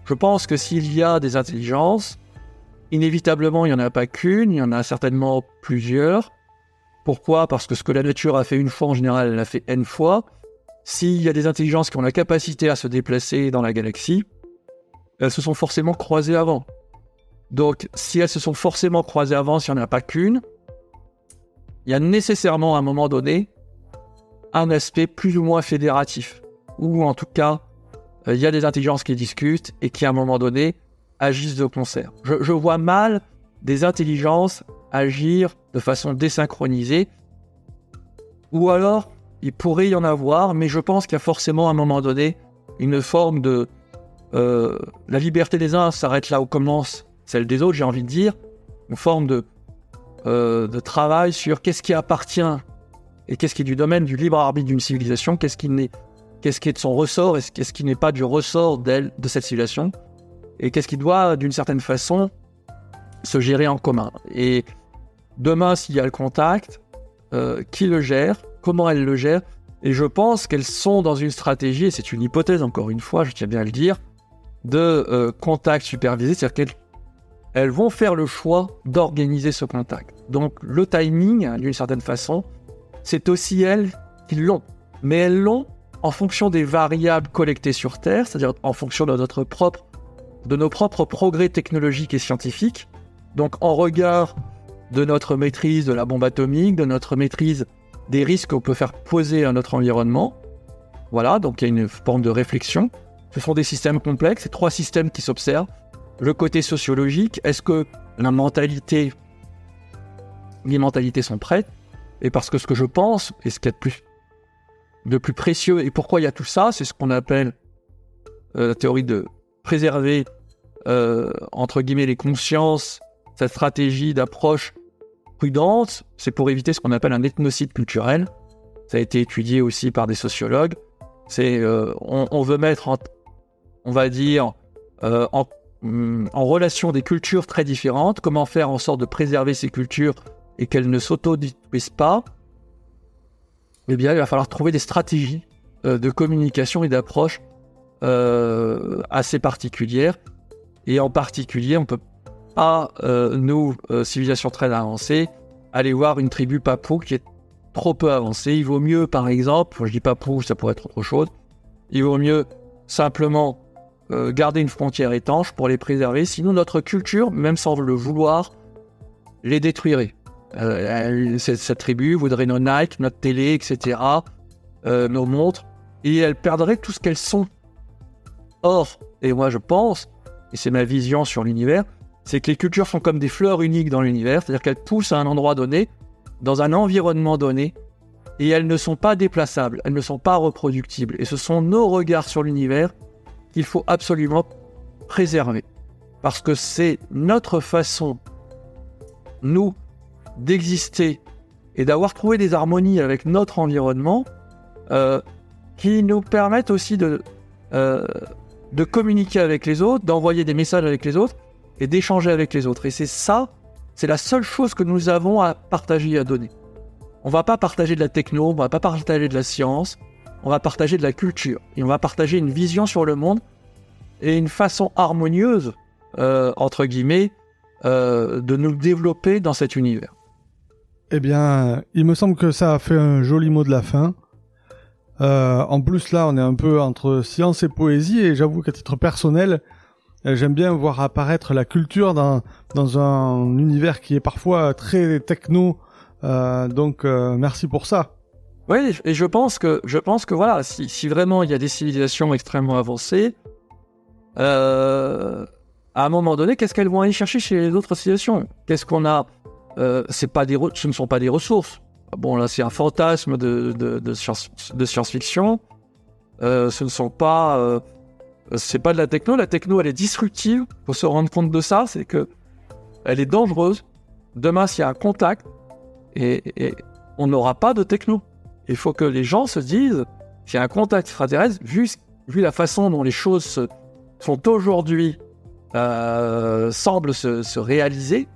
Je pense que s'il y a des intelligences, inévitablement, il n'y en a pas qu'une, il y en a certainement plusieurs. Pourquoi? Parce que ce que la nature a fait une fois, en général, elle l'a fait n fois. S'il y a des intelligences qui ont la capacité à se déplacer dans la galaxie, elles se sont forcément croisées avant. Donc, si elles se sont forcément croisées avant, s'il n'y en a pas qu'une, il y a nécessairement à un moment donné un aspect plus ou moins fédératif, ou en tout cas, euh, il y a des intelligences qui discutent et qui à un moment donné agissent de concert. Je, vois mal des intelligences agir de façon désynchronisée, ou alors il pourrait y en avoir, mais je pense qu'il y a forcément à un moment donné une forme de... Euh, la liberté des uns s'arrête là où commence celle des autres, j'ai envie de dire, une forme de euh, de travail sur qu'est-ce qui appartient et qu'est-ce qui est du domaine du libre arbitre d'une civilisation, qu'est-ce qui, qui est de son ressort et qu'est-ce qui n'est pas du ressort d'elle, de cette civilisation, et qu'est-ce qui doit, d'une certaine façon, se gérer en commun. Et demain, s'il y a le contact, euh, qui le gère, comment elle le gère, et je pense qu'elles sont dans une stratégie, et c'est une hypothèse encore une fois, je tiens bien à le dire, de euh, contact supervisé, c'est-à-dire elles vont faire le choix d'organiser ce contact. Donc le timing, d'une certaine façon, c'est aussi elles qui l'ont. Mais elles l'ont en fonction des variables collectées sur Terre, c'est-à-dire en fonction de notre propre, de nos propres progrès technologiques et scientifiques. Donc en regard de notre maîtrise de la bombe atomique, de notre maîtrise des risques qu'on peut faire poser à notre environnement. Voilà, donc il y a une forme de réflexion. Ce sont des systèmes complexes, trois systèmes qui s'observent. Le côté sociologique, est-ce que la mentalité, les mentalités sont prêtes? Et parce que ce que je pense, et ce qu'il y a de plus, de plus précieux, et pourquoi il y a tout ça, c'est ce qu'on appelle euh, la théorie de préserver, euh, entre guillemets, les consciences, cette stratégie d'approche prudente, c'est pour éviter ce qu'on appelle un ethnocide culturel. Ça a été étudié aussi par des sociologues. C'est euh, on, veut mettre, en, on va dire, euh, mm, en, relation des cultures très différentes. Comment faire en sorte de préserver ces cultures et qu'elles ne s'auto-détruisent pas? Eh bien, il va falloir trouver des stratégies euh, de communication et d'approche assez particulières. Et en particulier, on peut à euh, nous, euh, civilisations très avancées, aller voir une tribu papou qui est trop peu avancée. Il vaut mieux, par exemple, je dis papou, ça pourrait être autre chose, il vaut mieux simplement euh, garder une frontière étanche pour les préserver, sinon notre culture, même sans le vouloir, les détruirait. cette, tribu voudrait nos Nike, notre télé, etc., nos montres, et elles perdraient tout ce qu'elles sont. Or, et moi je pense, et c'est ma vision sur l'univers, c'est que les cultures sont comme des fleurs uniques dans l'univers, c'est-à-dire qu'elles poussent à un endroit donné, dans un environnement donné, et elles ne sont pas déplaçables, elles ne sont pas reproductibles. Et ce sont nos regards sur l'univers qu'il faut absolument préserver. Parce que c'est notre façon, nous, d'exister et d'avoir trouvé des harmonies avec notre environnement euh, qui nous permettent aussi euh, de communiquer avec les autres, d'envoyer des messages avec les autres, et d'échanger avec les autres. Et c'est ça, c'est la seule chose que nous avons à partager et à donner. On va pas partager de la techno, on va pas partager de la science, on va partager de la culture. Et on va partager une vision sur le monde et une façon harmonieuse, euh, entre guillemets, euh, de nous développer dans cet univers. Eh bien, il me semble que ça a fait un joli mot de la fin. Euh, en plus, là, on est un peu entre science et poésie, et j'avoue qu'à titre personnel, j'aime bien voir apparaître la culture dans, dans un univers qui est parfois très techno. Euh, donc euh, merci pour ça. Oui, et je pense que je pense que voilà, si, si vraiment il y a des civilisations extrêmement avancées, euh, à un moment donné, qu'est-ce qu'elles vont aller chercher chez les autres civilisations? Qu'est-ce qu'on a? Euh, C'est pas des, ce ne sont pas des ressources. Bon là, c'est un fantasme de de, de, science, de science-fiction. Euh, ce ne sont pas c'est pas de la techno, la techno elle est disruptive. Faut se rendre compte de ça, c'est que elle est dangereuse. Demain, s'il y a un contact, et, on n'aura pas de techno. Il faut que les gens se disent, s'il y a un contact extraterrestre, vu, vu la façon dont les choses sont aujourd'hui, euh, semblent se, réaliser,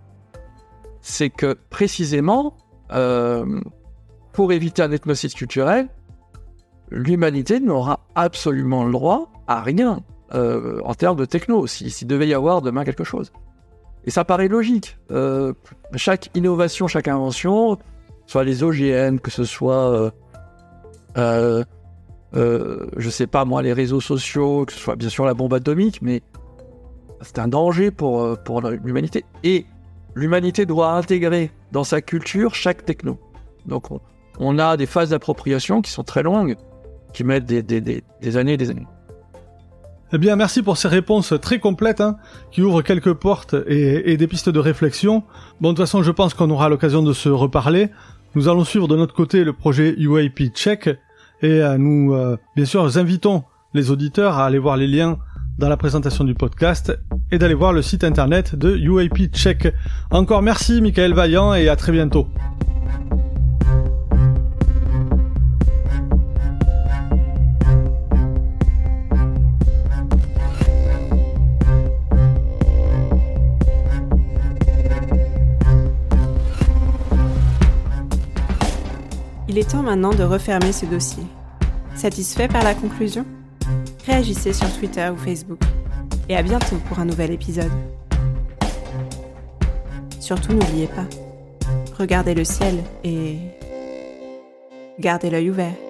c'est que précisément, euh, pour éviter un ethnocide culturel, l'humanité n'aura absolument le droit à rien euh, en termes de techno, s'il devait y avoir demain quelque chose. Et ça paraît logique. Euh, chaque innovation, chaque invention, soit les OGM, que ce soit, euh, je sais pas moi, les réseaux sociaux, que ce soit bien sûr la bombe atomique, mais c'est un danger pour, pour l'humanité. Et l'humanité doit intégrer dans sa culture chaque techno. Donc on, on a des phases d'appropriation qui sont très longues, qui mettent des, années et des années. Eh bien, merci pour ces réponses très complètes, hein, qui ouvrent quelques portes et, des pistes de réflexion. Bon, de toute façon, je pense qu'on aura l'occasion de se reparler. Nous allons suivre de notre côté le projet UAP Check, et euh, nous, euh, bien sûr, nous invitons les auditeurs à aller voir les liens dans la présentation du podcast et d'aller voir le site internet de UAP Check. Encore merci, Michael Vaillant, et à très bientôt. Il est temps maintenant de refermer ce dossier. Satisfait par la conclusion? Réagissez sur Twitter ou Facebook. Et à bientôt pour un nouvel épisode. surtout n'oubliez pas, regardez le ciel et gardez l'œil ouvert.